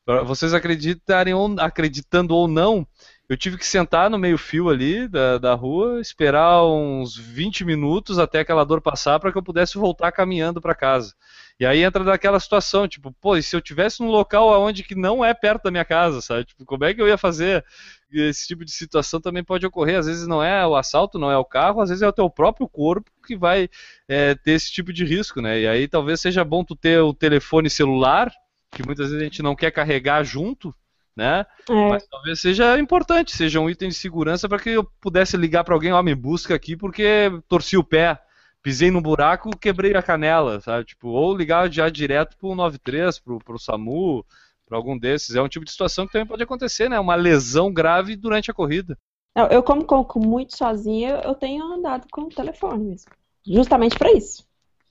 Pra vocês acreditarem ou, acreditando ou não, eu tive que sentar no meio-fio ali da, da rua, esperar uns 20 minutos até aquela dor passar para que eu pudesse voltar caminhando para casa. E aí entra naquela situação, tipo, pô, e se eu tivesse num local onde que não é perto da minha casa, sabe? Tipo, como é que eu ia fazer? Esse tipo de situação também pode ocorrer. Às vezes não é o assalto, não é o carro, às vezes é o teu próprio corpo que vai é, ter esse tipo de risco, né? E aí talvez seja bom tu ter o telefone celular, que muitas vezes a gente não quer carregar junto, né? É. Mas talvez seja importante, seja um item de segurança para que eu pudesse ligar para alguém, ó, me busca aqui porque torci o pé, pisei num buraco, quebrei a canela, sabe? Tipo, ou ligar já direto pro 93, pro, pro SAMU, para algum desses. É um tipo de situação que também pode acontecer, né? Uma lesão grave durante a corrida. Eu como corro muito sozinha, eu tenho andado com o telefone mesmo. Justamente pra isso.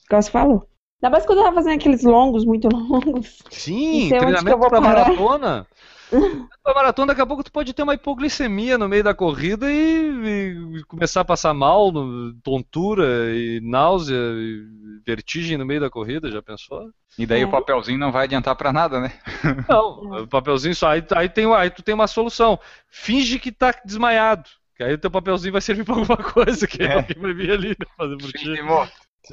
Como você falou. Ainda mais quando eu tava fazendo aqueles longos, muito longos. Sim, treinamento para maratona. Pra maratona, daqui a pouco tu pode ter uma hipoglicemia no meio da corrida e, e começar a passar mal, no- tontura e náusea e vertigem no meio da corrida, já pensou? E daí É. o papelzinho não vai adiantar pra nada, né? Não, o papelzinho só. Aí, aí, tem, aí tu tem uma solução. Finge que tá desmaiado. Que aí o teu papelzinho vai servir pra alguma coisa, que É. alguém vai vir ali fazer por ti.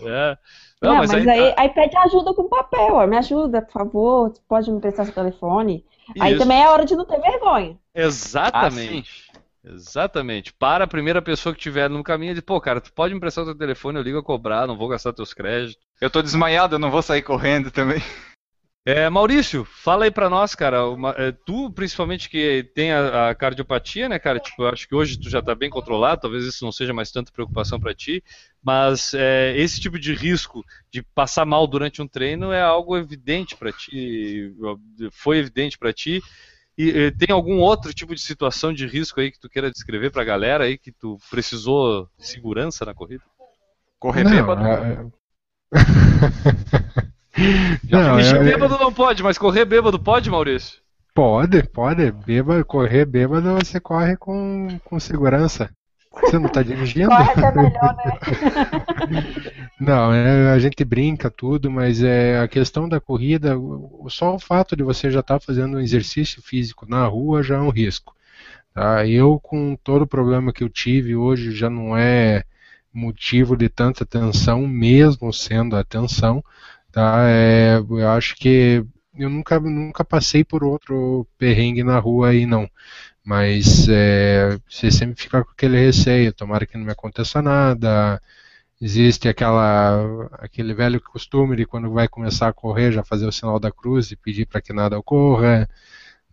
É. Não, Não, mas, mas, aí, aí, aí, pede ajuda com papel, ó. Me ajuda, por favor. Tu pode me prestar seu telefone. Aí Isso. também é hora de não ter vergonha. Exatamente. Exatamente. Para a primeira pessoa que tiver no caminho e diz, pô, cara, tu pode me emprestar o teu telefone, eu ligo a cobrar, não vou gastar teus créditos. Eu tô desmaiado, eu não vou sair correndo também. É, Maurício, fala aí pra nós, cara. uma- é, tu, principalmente, que tem a, a cardiopatia, né, cara? Tipo, eu acho que hoje tu já tá bem controlado, talvez isso não seja mais tanta preocupação pra ti, mas é, esse tipo de risco de passar mal durante um treino é algo evidente pra ti, foi evidente pra ti. E eh, tem algum outro tipo de situação de risco aí que tu queira descrever pra galera aí que tu precisou de segurança na corrida? Correr Não, bêbado. é- Já Não, dirigir é- bêbado não pode, mas correr bêbado pode, Maurício? Pode, pode. Bêbado, correr bêbado você corre com, com segurança. Você não tá dirigindo? Corre até melhor, né? Não, é, a gente brinca tudo, mas é a questão da corrida, o- só o fato de você já estar fazendo um exercício físico na rua já é um risco. Tá? Eu, com todo o problema que eu tive hoje, já não é motivo de tanta tensão, mesmo sendo a tensão. Tá? É, eu acho que eu nunca, nunca passei por outro perrengue na rua aí, não. Mas é, você sempre fica com aquele receio, tomara que não me aconteça nada. Existe aquela, aquele velho costume de quando vai começar a correr já fazer o sinal da cruz e pedir para que nada ocorra.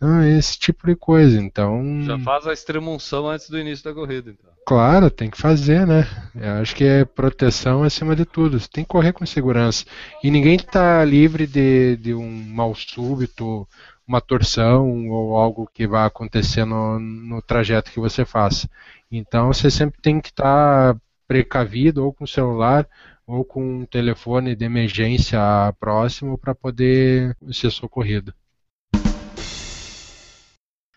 Não, esse tipo de coisa. Então, Já faz a extremunção antes do início da corrida, então. claro, tem que fazer, né? Eu acho que é proteção acima de tudo. Você tem que correr com segurança. E ninguém está livre de, de um mal súbito, uma torção ou algo que vai acontecer no, no trajeto que você faça. Então, você sempre tem que estar precavido ou com o celular ou com um telefone de emergência próximo para poder ser socorrido.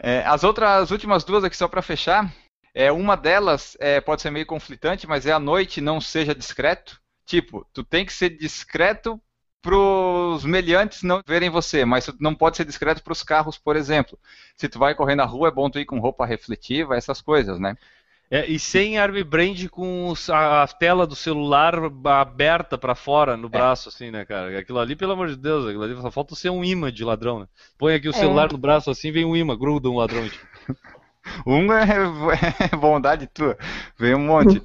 É, as outras, as últimas duas aqui só pra fechar. É, uma delas é, pode ser meio conflitante, mas é à noite não seja discreto. Tipo, tu tem que ser discreto pros meliantes não verem você, mas tu não pode ser discreto pros carros, por exemplo. Se tu vai correr na rua, é bom tu ir com roupa refletiva, essas coisas, né? É, e sem arm brand com a, a tela do celular aberta pra fora no braço, assim, né, cara? Aquilo ali, pelo amor de Deus, aquilo ali só falta ser um imã de ladrão, né? Põe aqui o celular no braço assim, vem um imã, gruda um ladrão. Tipo. Um é, é bondade tua, vem um monte.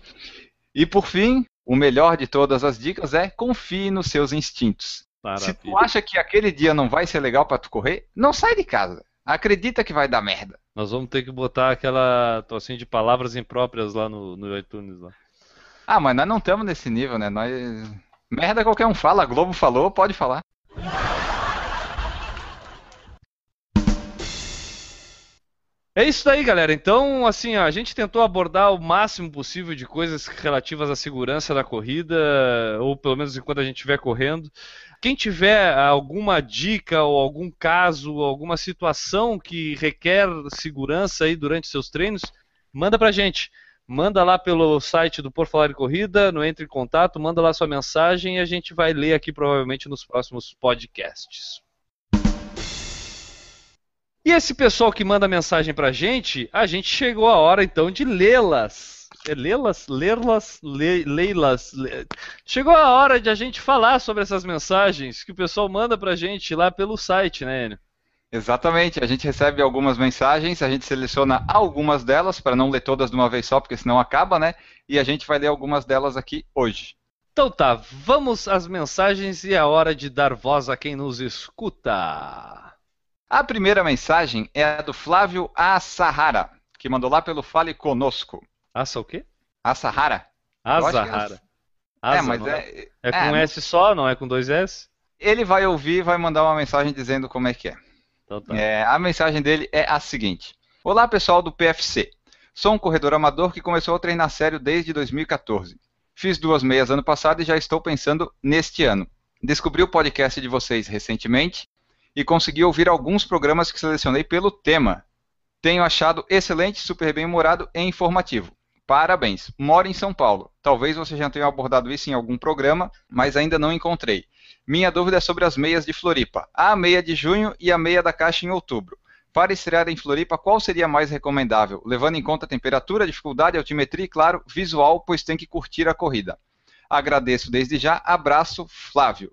E por fim, o melhor de todas as dicas é confie nos seus instintos. Se tu Maravilha. acha que aquele dia não vai ser legal pra tu correr, não sai de casa. Acredita que vai dar merda. Nós vamos ter que botar aquela assim de palavras impróprias lá no, no iTunes lá. Ah, mas nós não estamos nesse nível, né? Nós... Merda qualquer um fala, a Globo falou, pode falar. É isso daí, galera. Então, assim, ó, a gente tentou abordar o máximo possível de coisas relativas à segurança da corrida, ou pelo menos enquanto a gente estiver correndo. Quem tiver alguma dica ou algum caso, alguma situação que requer segurança aí durante seus treinos, manda pra gente. Manda lá pelo site do Por Falar em Corrida, no Entre em Contato, manda lá sua mensagem e a gente vai ler aqui provavelmente nos próximos podcasts. E esse pessoal que manda mensagem pra gente, a gente chegou a hora então de lê-las. É lê-las? Ler-las? Le- Lê-las? Le- Chegou a hora de a gente falar sobre essas mensagens que o pessoal manda pra gente lá pelo site, né, Enio? Exatamente, a gente recebe algumas mensagens, a gente seleciona algumas delas, para não ler todas de uma vez só, porque senão acaba, né? E a gente vai ler algumas delas aqui hoje. Então tá, vamos às mensagens e é hora de dar voz a quem nos escuta. A primeira mensagem é a do Flávio Assahara, que mandou lá pelo Fale Conosco. Assa o quê? Eu acho que é. É, Asa, mas é, é, é com é, S só, não é com dois S? ele vai ouvir e vai mandar uma mensagem dizendo como é que é. Então tá. É, a mensagem dele é a seguinte: Olá pessoal do PFC. Sou um corredor amador que começou a treinar sério desde 2014. Fiz duas meias ano passado e já estou pensando neste ano. Descobri o podcast de vocês recentemente e consegui ouvir alguns programas que selecionei pelo tema. Tenho achado excelente, super bem humorado e informativo. Parabéns. Moro em São Paulo. Talvez você já tenha abordado isso em algum programa, mas ainda não encontrei. Minha dúvida é sobre as meias de Floripa. A meia de junho e a meia da caixa em outubro. Para estrear em Floripa, qual seria mais recomendável? Levando em conta a temperatura, dificuldade, altimetria e, claro, visual, pois tem que curtir a corrida. Agradeço desde já. Abraço, Flávio.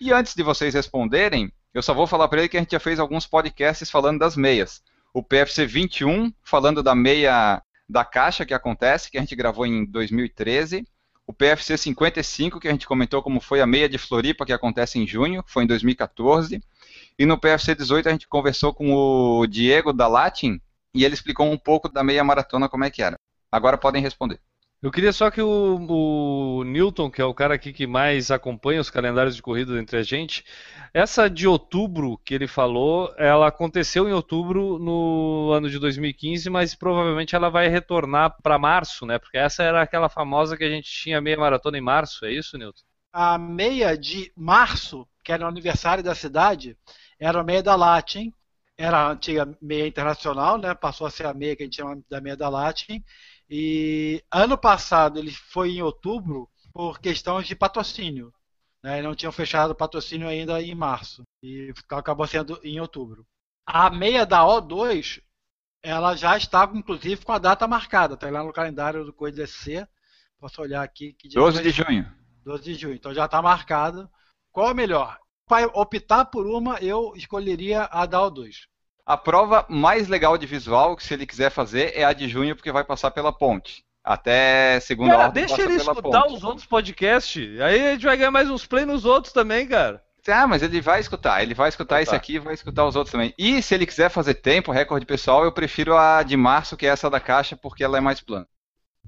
E antes de vocês responderem, eu só vou falar para ele que a gente já fez alguns podcasts falando das meias. O PFC 21, falando da meia da caixa que acontece, que a gente gravou em 2013. O PFC 55, que a gente comentou como foi a meia de Floripa, que acontece em junho, foi em 2014. E no PFC 18 a gente conversou com o Diego da Latin e ele explicou um pouco da meia maratona como é que era. Agora podem responder. Eu queria só que o, o Newton, que é o cara aqui que mais acompanha os calendários de corrida entre a gente, essa de outubro que ele falou, ela aconteceu em outubro no ano de 2015, mas provavelmente ela vai retornar para março, né? Porque essa era aquela famosa que a gente tinha meia maratona em março, é isso, Newton? A meia de março, que era o aniversário da cidade, era a meia da Latin. Era a antiga meia internacional, né? Passou a ser a meia que a gente chama da meia da Latin. E ano passado ele foi em outubro por questões de patrocínio. Né? Não tinham fechado o patrocínio ainda em março. E acabou sendo em outubro. A meia da O2, ela já estava, inclusive, com a data marcada. Está lá no calendário do SC. Posso olhar aqui. Que dia 12 foi? de junho. 12 de junho. Então já está marcado. Qual é melhor? Para optar por uma, eu escolheria a da O2. A prova mais legal de visual, que se ele quiser fazer, é a de junho, porque vai passar pela ponte. Até segunda Cara, ordem deixa ele escutar ponte. os outros podcasts, aí a gente vai ganhar mais uns play nos outros também, cara. Ah, mas ele vai escutar, ele vai escutar esse tá. aqui e vai escutar os outros também. E se ele quiser fazer tempo, recorde pessoal, eu prefiro a de março, que é essa da caixa, porque ela é mais plana.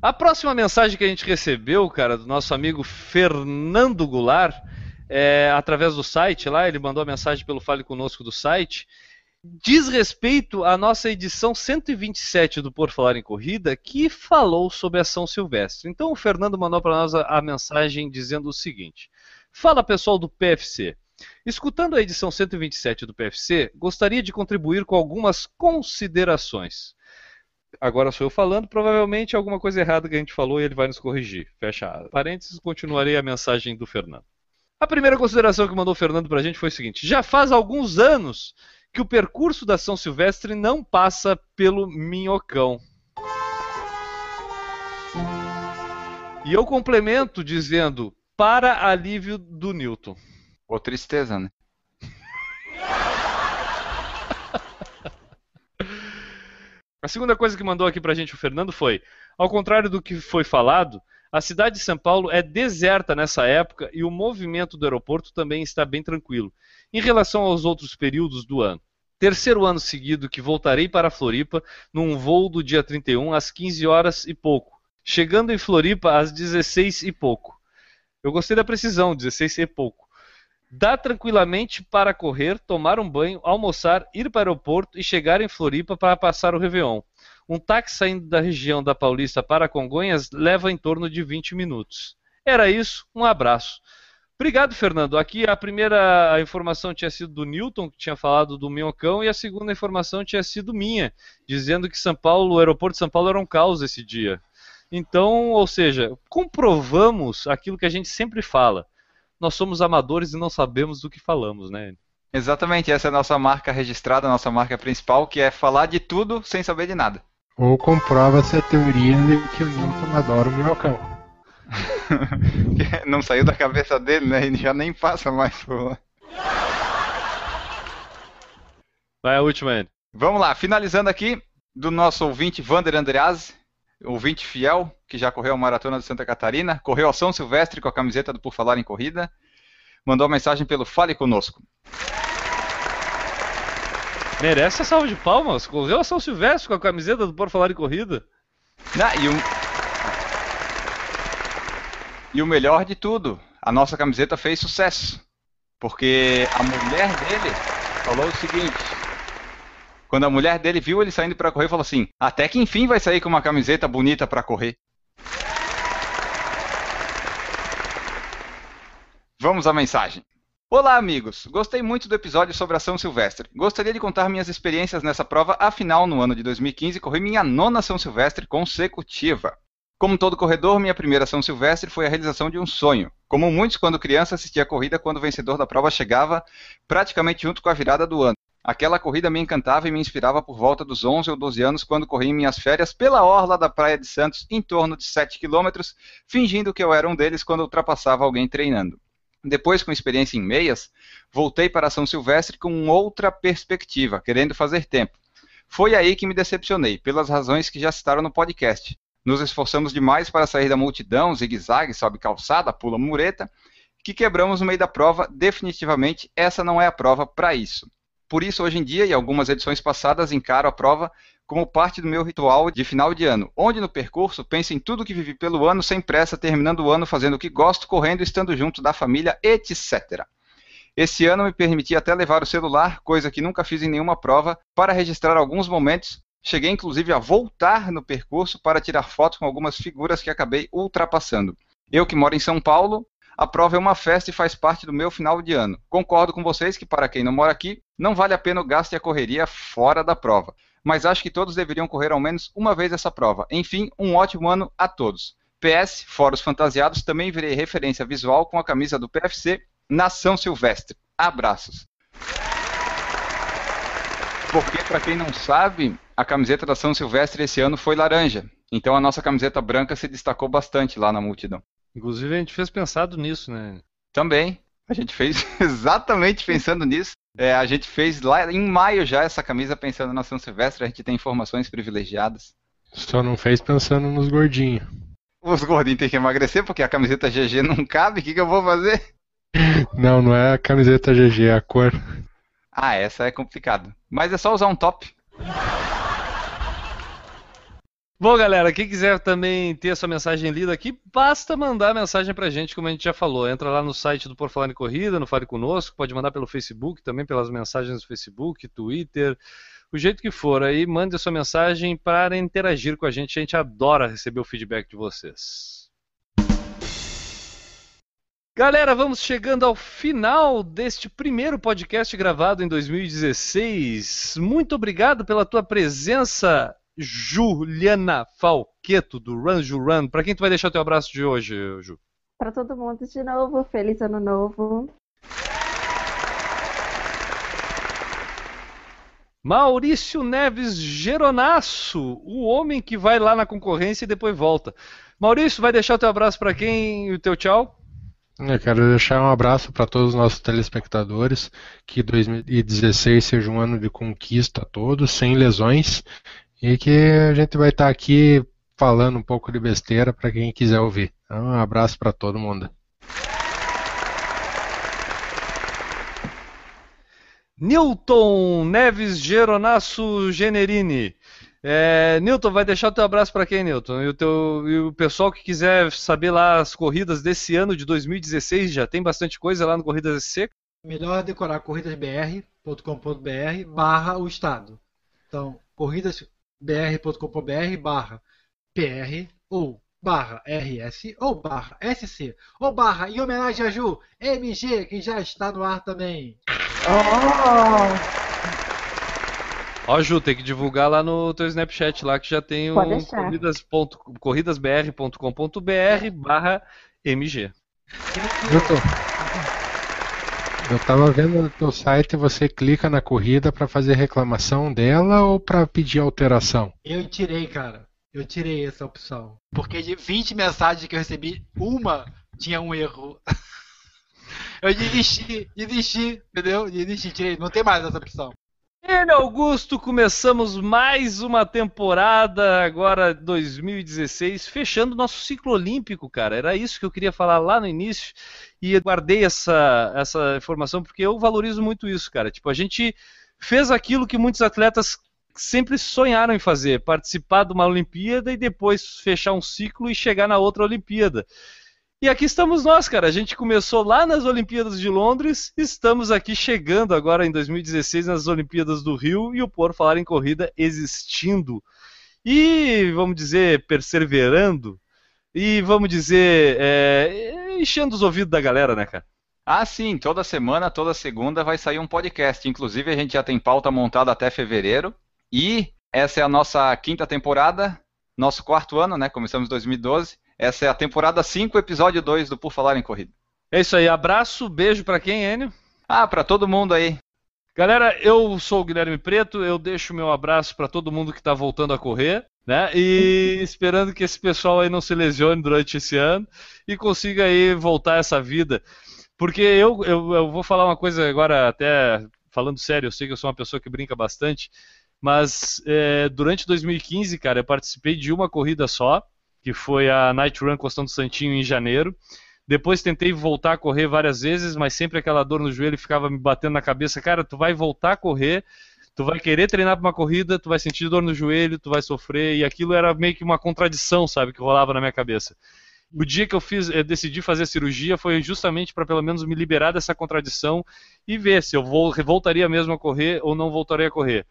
A próxima mensagem que a gente recebeu, cara, do nosso amigo Fernando Goulart, é, através do site lá, ele mandou a mensagem pelo Fale Conosco do site, diz respeito à nossa edição 127 do Por Falar em Corrida, que falou sobre a São Silvestre. Então o Fernando mandou para nós a, a mensagem dizendo o seguinte: Fala pessoal do PFC. Escutando a edição 127 do PFC, gostaria de contribuir com algumas considerações. Agora sou eu falando, provavelmente alguma coisa errada que a gente falou e ele vai nos corrigir. Fecha parênteses, continuarei a mensagem do Fernando. A primeira consideração que mandou o Fernando pra gente foi o seguinte: já faz alguns anos que o percurso da São Silvestre não passa pelo Minhocão. E eu complemento dizendo para alívio do Newton. Ou tristeza, né? A segunda coisa que mandou aqui pra gente o Fernando foi: ao contrário do que foi falado, a cidade de São Paulo é deserta nessa época e o movimento do aeroporto também está bem tranquilo, em relação aos outros períodos do ano. Terceiro ano seguido que voltarei para Floripa num voo do dia 31 às 15 horas e pouco, chegando em Floripa às 16 e pouco. Eu gostei da precisão, 16 e pouco. Dá tranquilamente para correr, tomar um banho, almoçar, ir para o aeroporto e chegar em Floripa para passar o Réveillon. Um táxi saindo da região da Paulista para Congonhas leva em torno de 20 minutos. Era isso, um abraço. Obrigado, Fernando. Aqui a primeira informação tinha sido do Newton, que tinha falado do Minhocão, e a segunda informação tinha sido minha, dizendo que São Paulo, o aeroporto de São Paulo era um caos esse dia. Então, ou seja, comprovamos aquilo que a gente sempre fala. Nós somos amadores e não sabemos do que falamos, né? Exatamente, essa é a nossa marca registrada, a nossa marca principal, que é falar de tudo sem saber de nada. Ou comprova-se a teoria de que o Newton adora o minhocão. Não saiu da cabeça dele, né? Ele já nem passa mais por lá. Vai a última, Andy. Vamos lá, finalizando aqui, do nosso ouvinte Vander Andreazzi, ouvinte fiel, que já correu a Maratona de Santa Catarina, correu a São Silvestre com a camiseta do Por Falar em Corrida, mandou uma mensagem pelo Fale Conosco. Merece a salva de palmas. Correu a São Silvestre com a camiseta do Por Falar em Corrida. Não, e, o... e o melhor de tudo, a nossa camiseta fez sucesso. Porque a mulher dele falou o seguinte: quando a mulher dele viu ele saindo para correr, falou assim: até que enfim vai sair com uma camiseta bonita para correr. Vamos à mensagem. Olá, amigos! Gostei muito do episódio sobre a São Silvestre. Gostaria de contar minhas experiências nessa prova, afinal, no ano de 2015, corri minha nona São Silvestre consecutiva. Como todo corredor, minha primeira São Silvestre foi a realização de um sonho. Como muitos, quando criança, assistia a corrida quando o vencedor da prova chegava, praticamente junto com a virada do ano. Aquela corrida me encantava e me inspirava por volta dos 11 ou 12 anos, quando corri em minhas férias pela orla da Praia de Santos, em torno de 7 quilômetros, fingindo que eu era um deles quando ultrapassava alguém treinando. Depois, com experiência em meias, voltei para São Silvestre com outra perspectiva, querendo fazer tempo. Foi aí que me decepcionei, pelas razões que já citaram no podcast. Nos esforçamos demais para sair da multidão, zigue-zague, sobe calçada, pula mureta, que quebramos no meio da prova. Definitivamente, essa não é a prova para isso. Por isso, hoje em dia, e algumas edições passadas, encaro a prova como parte do meu ritual de final de ano, onde no percurso penso em tudo que vivi pelo ano sem pressa, terminando o ano fazendo o que gosto, correndo, estando junto da família, etc. Esse ano me permiti até levar o celular, coisa que nunca fiz em nenhuma prova, para registrar alguns momentos. Cheguei inclusive a voltar no percurso para tirar fotos com algumas figuras que acabei ultrapassando. Eu que moro em São Paulo, a prova é uma festa e faz parte do meu final de ano. Concordo com vocês que, para quem não mora aqui, não vale a pena o gasto e a correria fora da prova mas acho que todos deveriam correr ao menos uma vez essa prova. Enfim, um ótimo ano a todos. PS, fora os fantasiados, também virei referência visual com a camisa do PFC Nação Silvestre. Abraços. Porque, para quem não sabe, a camiseta da São Silvestre esse ano foi laranja. Então a nossa camiseta branca se destacou bastante lá na multidão. Inclusive a gente fez pensado nisso, né? Também. A gente fez exatamente pensando nisso. É, a gente fez lá em maio já essa camisa pensando na São Silvestre, a gente tem informações privilegiadas. Só não fez pensando nos gordinhos. Os gordinhos têm que emagrecer porque a camiseta GG não cabe, o que, que eu vou fazer? Não, não é a camiseta GG, é a cor. Ah, essa é complicado. Mas é só usar um top. Bom, galera, quem quiser também ter a sua mensagem lida aqui, basta mandar mensagem pra gente, como a gente já falou. Entra lá no site do Por Falar em Corrida, no Fale Conosco, pode mandar pelo Facebook, também pelas mensagens do Facebook, Twitter, o jeito que for. Aí mande a sua mensagem para interagir com a gente, a gente adora receber o feedback de vocês. Galera, vamos chegando ao final deste primeiro podcast gravado em 2016. Muito obrigado pela tua presença Juliana Falqueto, do Run Ju Run. Para quem tu vai deixar o teu abraço de hoje, Ju? Para todo mundo de novo, feliz ano novo. Maurício Neves Geronasso, o homem que vai lá na concorrência e depois volta. Maurício, vai deixar o teu abraço para quem e o teu tchau? Eu quero deixar um abraço para todos os nossos telespectadores, que 2016 seja um ano de conquista a todos, sem lesões, e que a gente vai estar tá aqui falando um pouco de besteira para quem quiser ouvir. Então, um abraço para todo mundo. Newton Neves Geronasso Generini. É, Newton, vai deixar o teu abraço para quem, Newton? E o, teu, e o pessoal que quiser saber lá as corridas desse ano de 2016, já tem bastante coisa lá no Corridas SC? Melhor decorar corridasbr.com.br barra o estado. Então, corridas br.com.br barra PR ou barra RS ou barra SC ou barra em homenagem a Ju, MG, que já está no ar também. Oh! Ó, Ju, tem que divulgar lá no teu Snapchat lá que já tem o corridas corridasbr.com.br barra MG. Eu tô. Eu tava vendo no teu site, você clica na corrida para fazer reclamação dela ou para pedir alteração? Eu tirei, cara. Eu tirei essa opção. Porque de 20 mensagens que eu recebi, uma tinha um erro. eu desisti, desisti, entendeu? Desisti, tirei. Não tem mais essa opção. Ele Augusto, começamos mais uma temporada, agora 2016, fechando nosso ciclo olímpico, cara. Era isso que eu queria falar lá no início e guardei essa, essa informação porque eu valorizo muito isso, cara. Tipo, a gente fez aquilo que muitos atletas sempre sonharam em fazer, participar de uma Olimpíada e depois fechar um ciclo e chegar na outra Olimpíada. E aqui estamos nós, cara. A gente começou lá nas Olimpíadas de Londres, estamos aqui chegando agora em 2016 nas Olimpíadas do Rio e o Por Falar em Corrida existindo. E, vamos dizer, perseverando. E, vamos dizer, é, enchendo os ouvidos da galera, né, cara? Ah, sim, toda semana, toda segunda vai sair um podcast. Inclusive, a gente já tem pauta montada até fevereiro. E essa é a nossa quinta temporada, nosso quarto ano, né? Começamos em 2012. Essa é a temporada 5, episódio 2 do Por Falar em Corrida. É isso aí, abraço, beijo para quem, Enio? Ah, para todo mundo aí. Galera, eu sou o Guilherme Preto, eu deixo meu abraço para todo mundo que está voltando a correr, né? E esperando que esse pessoal aí não se lesione durante esse ano e consiga aí voltar a essa vida. Porque eu, eu, eu vou falar uma coisa agora, até falando sério, eu sei que eu sou uma pessoa que brinca bastante, mas é, durante 2015, cara, eu participei de uma corrida só, que foi a Night Run Costão do Santinho em janeiro. Depois tentei voltar a correr várias vezes, mas sempre aquela dor no joelho ficava me batendo na cabeça. Cara, tu vai voltar a correr, tu vai querer treinar para uma corrida, tu vai sentir dor no joelho, tu vai sofrer, e aquilo era meio que uma contradição, sabe, que rolava na minha cabeça. O dia que eu fiz, eu decidi fazer a cirurgia foi justamente para pelo menos me liberar dessa contradição e ver se eu voltaria mesmo a correr ou não voltaria a correr.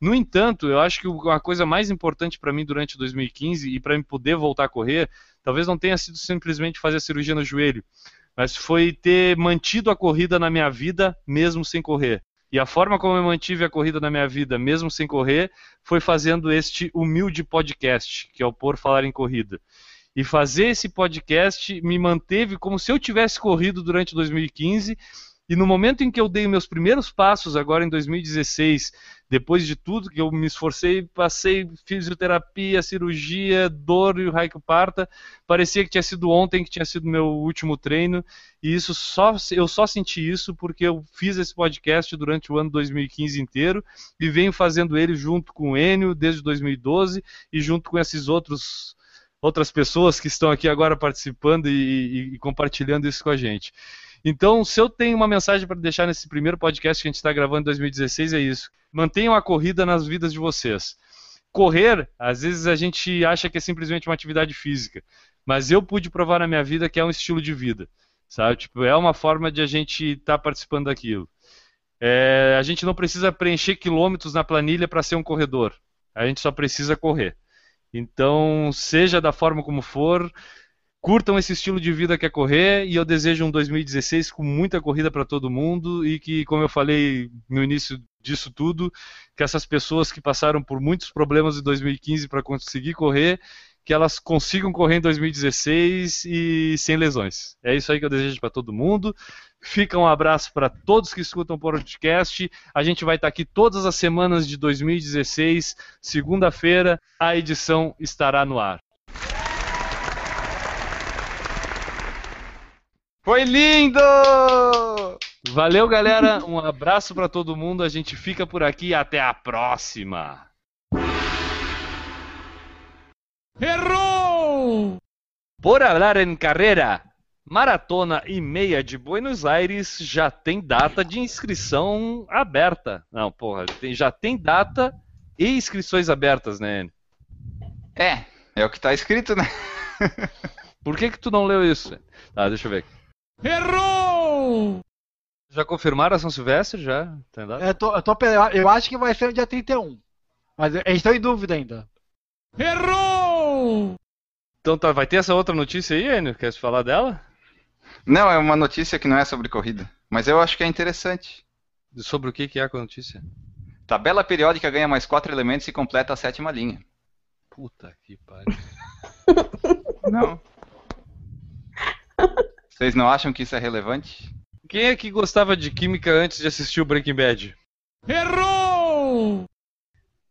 No entanto, eu acho que a coisa mais importante para mim durante 2015 e para me poder voltar a correr, talvez não tenha sido simplesmente fazer a cirurgia no joelho, mas foi ter mantido a corrida na minha vida mesmo sem correr. E a forma como eu mantive a corrida na minha vida mesmo sem correr foi fazendo este humilde podcast, que é o Por Falar em Corrida. E fazer esse podcast me manteve como se eu tivesse corrido durante 2015. E no momento em que eu dei meus primeiros passos, agora em 2016, depois de tudo que eu me esforcei, passei fisioterapia, cirurgia, dor e o raio que parta, parecia que tinha sido ontem que tinha sido meu último treino, e isso só eu só senti isso porque eu fiz esse podcast durante o ano 2015 inteiro e venho fazendo ele junto com o Enio desde 2012 e junto com esses outros outras pessoas que estão aqui agora participando e, e, e compartilhando isso com a gente. Então, se eu tenho uma mensagem para deixar nesse primeiro podcast que a gente está gravando em 2016, é isso. Mantenham a corrida nas vidas de vocês. Correr, às vezes a gente acha que é simplesmente uma atividade física, mas eu pude provar na minha vida que é um estilo de vida, sabe? Tipo, é uma forma de a gente estar tá participando daquilo. É, a gente não precisa preencher quilômetros na planilha para ser um corredor. A gente só precisa correr. Então, seja da forma como for, curtam esse estilo de vida que é correr e eu desejo um 2016 com muita corrida para todo mundo e que, como eu falei no início disso tudo, que essas pessoas que passaram por muitos problemas em 2015 para conseguir correr, que elas consigam correr em 2016 e sem lesões. É isso aí que eu desejo para todo mundo. Fica um abraço para todos que escutam o podcast. A gente vai estar aqui todas as semanas de 2016. Segunda-feira, a edição estará no ar. Foi lindo! Valeu, galera. Um abraço para todo mundo. A gente fica por aqui. Até a próxima. Errou! Por hablar em carreira. Maratona e Meia de Buenos Aires já tem data de inscrição aberta. Não, porra, tem, já tem data e inscrições abertas, né? É, é o que tá escrito, né? Por que que tu não leu isso? Tá, deixa eu ver. Errou! Já confirmaram a São Silvestre? Já? Tem data? Eu, tô, eu, tô, eu acho que vai ser no dia 31. Mas eles estão em dúvida ainda. Errou! Então tá, vai ter essa outra notícia aí, Enio? Quer falar dela? Não, é uma notícia que não é sobre corrida. Mas eu acho que é interessante. Sobre o que, que é a notícia? Tabela periódica ganha mais quatro elementos e completa a sétima linha. Puta que pariu. Não. Vocês não acham que isso é relevante? Quem é que gostava de química antes de assistir o Breaking Bad? Errou!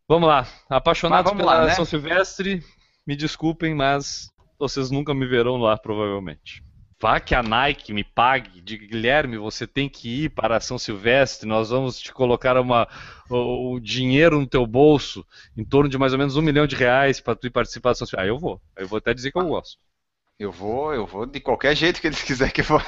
Vamos lá. Apaixonados vamos pela lá, né? São Silvestre, me desculpem, mas vocês nunca me verão lá, provavelmente. Vá que a Nike me pague, de Guilherme, você tem que ir para São Silvestre, nós vamos te colocar uma, o, o dinheiro no teu bolso, em torno de mais ou menos um milhão de reais para tu ir participar da São Silvestre. Ah, eu vou. Eu vou até dizer que eu gosto. Eu vou, eu vou de qualquer jeito que eles quiserem que eu vou.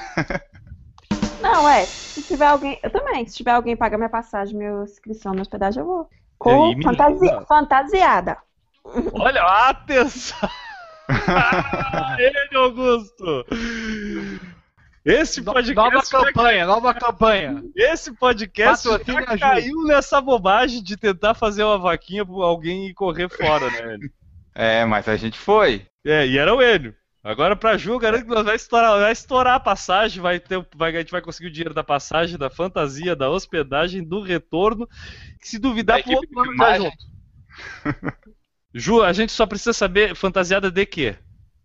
Não, é. se tiver alguém. Eu também. Se tiver alguém pagar minha passagem, minha inscrição, minha hospedagem, eu vou. Com me fantasi- fantasiada. Olha, atenção! Ele, Augusto! Esse podcast, Nova já- campanha, nova campanha. esse podcast já ajuda. caiu nessa bobagem de tentar fazer uma vaquinha pra alguém correr fora, né? É, mas a gente foi. É, e era o Enio. Agora pra Ju, eu garanto que nós vai estourar, vai estourar a passagem, vai ter, vai, a gente vai conseguir o dinheiro da passagem, da fantasia, da hospedagem, do retorno. Que se duvidar, Da pro outro já filmagem. junto. Ju, a gente só precisa saber fantasiada de quê?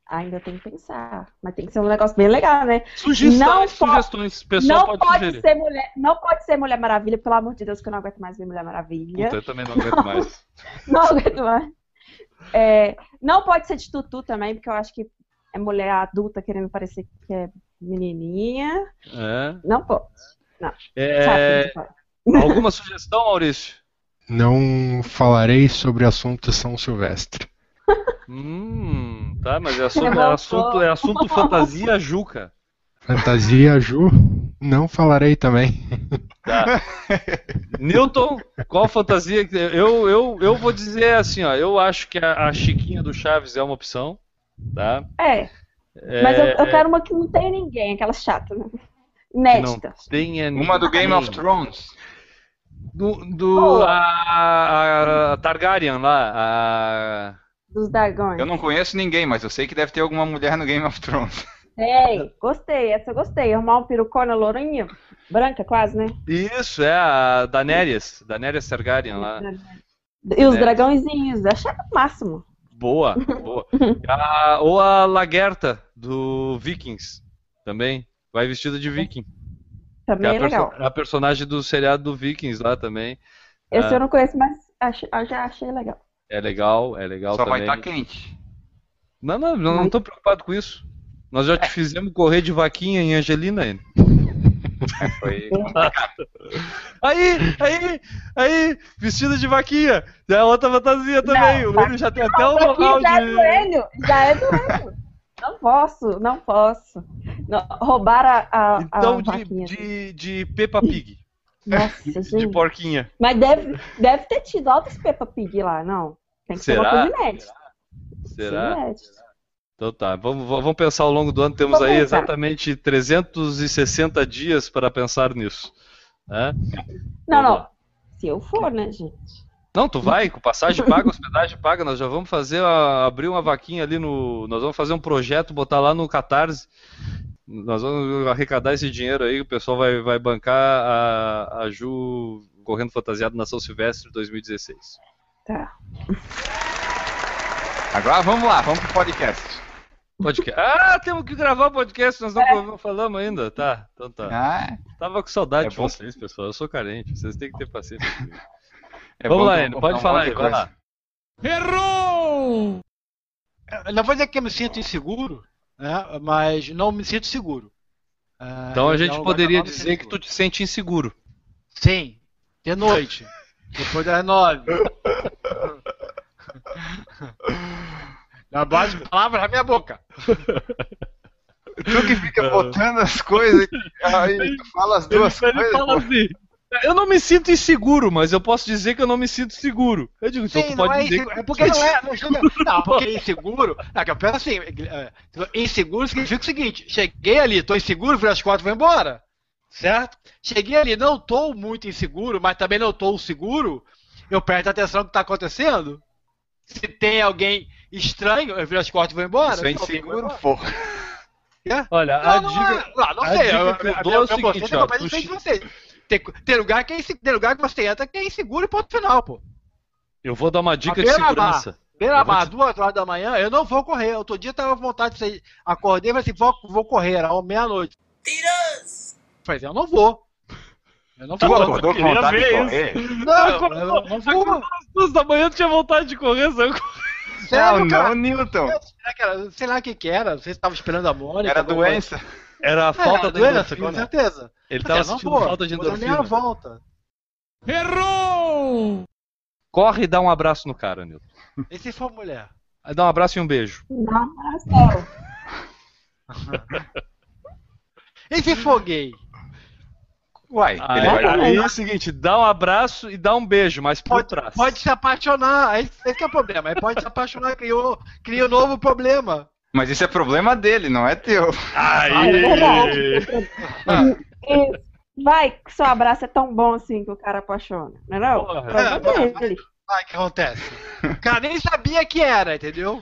Ainda tem que pensar. Mas tem que ser um negócio bem legal, né? Sugestões, Não sugestões. Pessoal não pode, pode, ser mulher, não pode ser Mulher Maravilha, pelo amor de Deus, que eu não aguento mais ver Mulher Maravilha. Puta, eu também não aguento mais. Não aguento mais. É, não pode ser de tutu também, porque eu acho que é mulher adulta querendo parecer que é menininha. É. Não pode. É, Sabe, não pode. alguma sugestão, Maurício? Não falarei sobre assunto São Silvestre. Hum, tá, mas é assunto, é assunto, é assunto fantasia Juca. Fantasia Ju, não falarei também. Tá. Newton, qual fantasia? Eu, eu, eu vou dizer assim, ó. Eu acho que a, a Chiquinha do Chaves é uma opção, tá? É, É, mas eu, eu quero uma que não tenha ninguém, aquela chata, né? Inédita. tenha Uma do Game of. Thrones. Do, do Boa. a, a Targaryen lá, a Dos dragões. Eu não conheço ninguém, mas eu sei que deve ter alguma mulher no Game of Thrones. Sei, gostei, essa eu gostei. Arrumar um perucona lourinha, branca quase, né? Isso, é a Daenerys, Daenerys Targaryen lá. E os É. dragãozinhos, achei o máximo. Boa, boa. A- ou a Lagerta do Vikings também. Vai vestida de viking. Também é é perso- legal. a personagem do seriado do Vikings lá também. Esse Ah. eu não conheço, mas achei- eu já achei legal. É legal, é legal Só vai também. estar quente. Não, não, não, não tô preocupado com isso. Nós já te fizemos correr de vaquinha em Angelina ainda. Foi... Aí, aí, aí, vestida de vaquinha. Já é outra fantasia também. Não, o Enio já tem até um aqui local já é do de. Enio, já é do Enio. Não posso, não posso. Não, roubar a, a, a Então, de, vaquinha. de, de Peppa Pig. Nossa, De gente. porquinha. Mas deve, deve ter tido altas Peppa Pig lá, não. Tem que ser Será? uma coisa inédita. Será? Inédita. Então tá, vamos, vamos pensar ao longo do ano. Temos aí exatamente 360 dias para pensar nisso. né? Não, não. Se eu for, né, gente? Não, tu vai, com passagem paga, hospedagem paga, nós já vamos fazer, a- abrir uma vaquinha ali no. Nós vamos fazer um projeto, botar lá no Catarse. Nós vamos arrecadar esse dinheiro aí, o pessoal vai, vai bancar a, a Ju correndo fantasiado na São Silvestre 2016. Tá. Agora vamos lá, vamos pro podcast. Podcast. Ah, temos que gravar o podcast, nós não, não falamos ainda. Tá, então tá. Ah, Tava com saudade É de bom. vocês, pessoal. Eu sou carente, vocês têm que ter paciência. é Vamos lá, vou pode falar aí, vai lá. Errou! Eu não vou dizer que eu me sinto inseguro, né, mas não me sinto seguro. Ah, Então a é gente lugar poderia dizer que tu te sente inseguro. Sim, de noite, depois das nove. Na base de palavras na minha boca. Tu que fica botando as coisas aí tu fala as duas ele, ele coisas. fala pô. assim, eu não me sinto inseguro, mas eu posso dizer que eu não me sinto seguro. Eu digo, então Sim, tu não pode é dizer inseguro. que É porque não é. Não, chega- não, porque inseguro. Não, que eu penso assim: é, inseguro significa o seguinte: cheguei ali, tô inseguro, virei as quatro vou embora. Certo? Cheguei ali, não tô muito inseguro, mas também não tô seguro. Eu presto atenção no que tá acontecendo. Se tem alguém estranho, eu viro as costas e vou embora. Isso é inseguro, pô. embora. Olha, a Não, não, dica. é. não, não a sei. dica eu- eu eu- dou eu- é o eu- seguinte, você ó, tu de vocês. Tem, tem lugar que é inse- tem lugar que você entra que é inseguro e ponto final, pô. Eu vou dar uma dica de segurança. Beira Eu vou mar, te- duas horas da manhã, eu não vou correr. Outro dia eu tava com vontade de sair. Acordei e falei assim, vou, vou correr, era meia-noite. Tiras! Falei, eu não vou. Eu não Tu vou. acordou com vontade de correr? Não, eu, eu não vou. Às duas da manhã tu tinha vontade de correr, saiu Sério, não, cara. não, Newton. Será que era- sei lá o que que era. Não sei se tava esperando a Mônica. Era alguma coisa. doença. Era a falta era da doença, com endorfina. certeza. Ele tava sentindo vou, falta de vou dar meia endorfina. volta. Errou! Corre e dá um abraço no cara, Nilton. E se for mulher? Aí dá um abraço e um beijo. Não, Marcelo. E se for gay? Uai, Aí, ele vai... aí é o seguinte, dá um abraço e dá um beijo, mas por Pode, trás. pode se apaixonar, esse, é o problema. Ele pode se apaixonar, criou, cria um novo problema. Mas isso é problema dele, não é teu. É verdade. E vai que seu abraço é tão bom assim que o cara apaixona, não é não? Problema É, dele. Ai, o que acontece? O cara nem sabia que era, entendeu?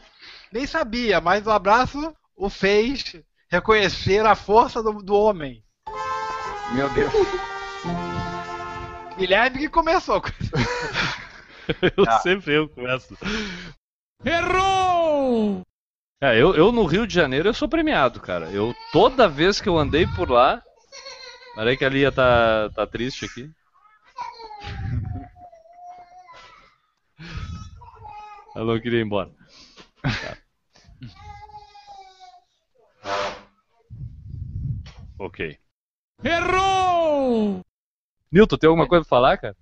Nem sabia, mas o abraço o fez reconhecer a força do, do homem. Meu Deus. Guilherme que começou. Eu Ah. sempre eu começo. Errou! É, eu, eu no Rio de Janeiro eu sou premiado, cara. Eu toda vez que eu andei por lá. Peraí que a Lia tá, tá triste aqui. Ela não queria ir embora. Tá. Ok. Errou! Nilton, tem alguma coisa pra falar, cara?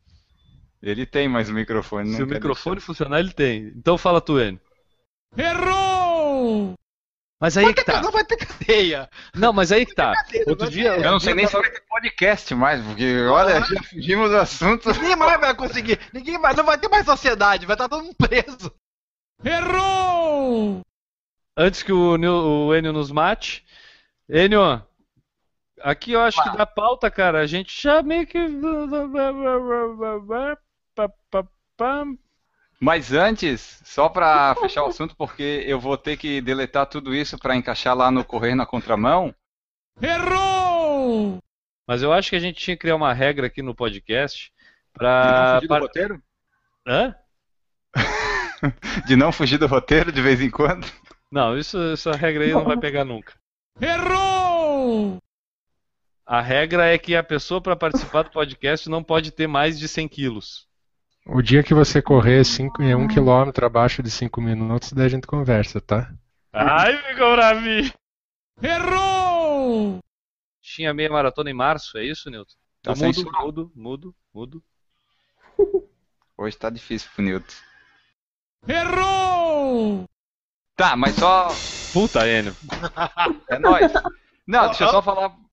Ele tem mais o microfone. Se o quer microfone funcionar, ele tem. Então fala tu, Enio. Errou! Mas aí Vai que ter- tá. Não vai ter cadeia. Não, mas aí que tá. cadeira, Outro dia. Eu não sei nem se vai ter podcast mais, porque olha, já fugimos do assunto. Ninguém mais vai conseguir. Ninguém mais, não vai ter mais sociedade, vai estar todo mundo preso. Errou! Antes que o, o Enio nos mate. Enio, aqui eu acho que dá pauta, cara. A gente já meio que. Mas antes, só pra fechar o assunto, porque eu vou ter que deletar tudo isso pra encaixar lá no Correr na Contramão. Errou! Mas eu acho que a gente tinha que criar uma regra aqui no podcast De não fugir do roteiro? Hã? De não fugir do roteiro de vez em quando? Não, isso, essa regra aí não vai pegar nunca. Errou! A regra é que a pessoa para participar do podcast não pode ter mais de 100 quilos. O dia que você correr cinco, é, um quilômetro abaixo de 5 minutos, daí a gente conversa, tá? Ai, ficou bravinho. Errou! Tinha meia maratona em março, é isso, Nilton? Tá mudo, censurado. mudo, mudo, mudo. Hoje tá difícil pro Newton. Errou! Tá, mas só. Puta, Enio. É nóis. Não, deixa eu só falar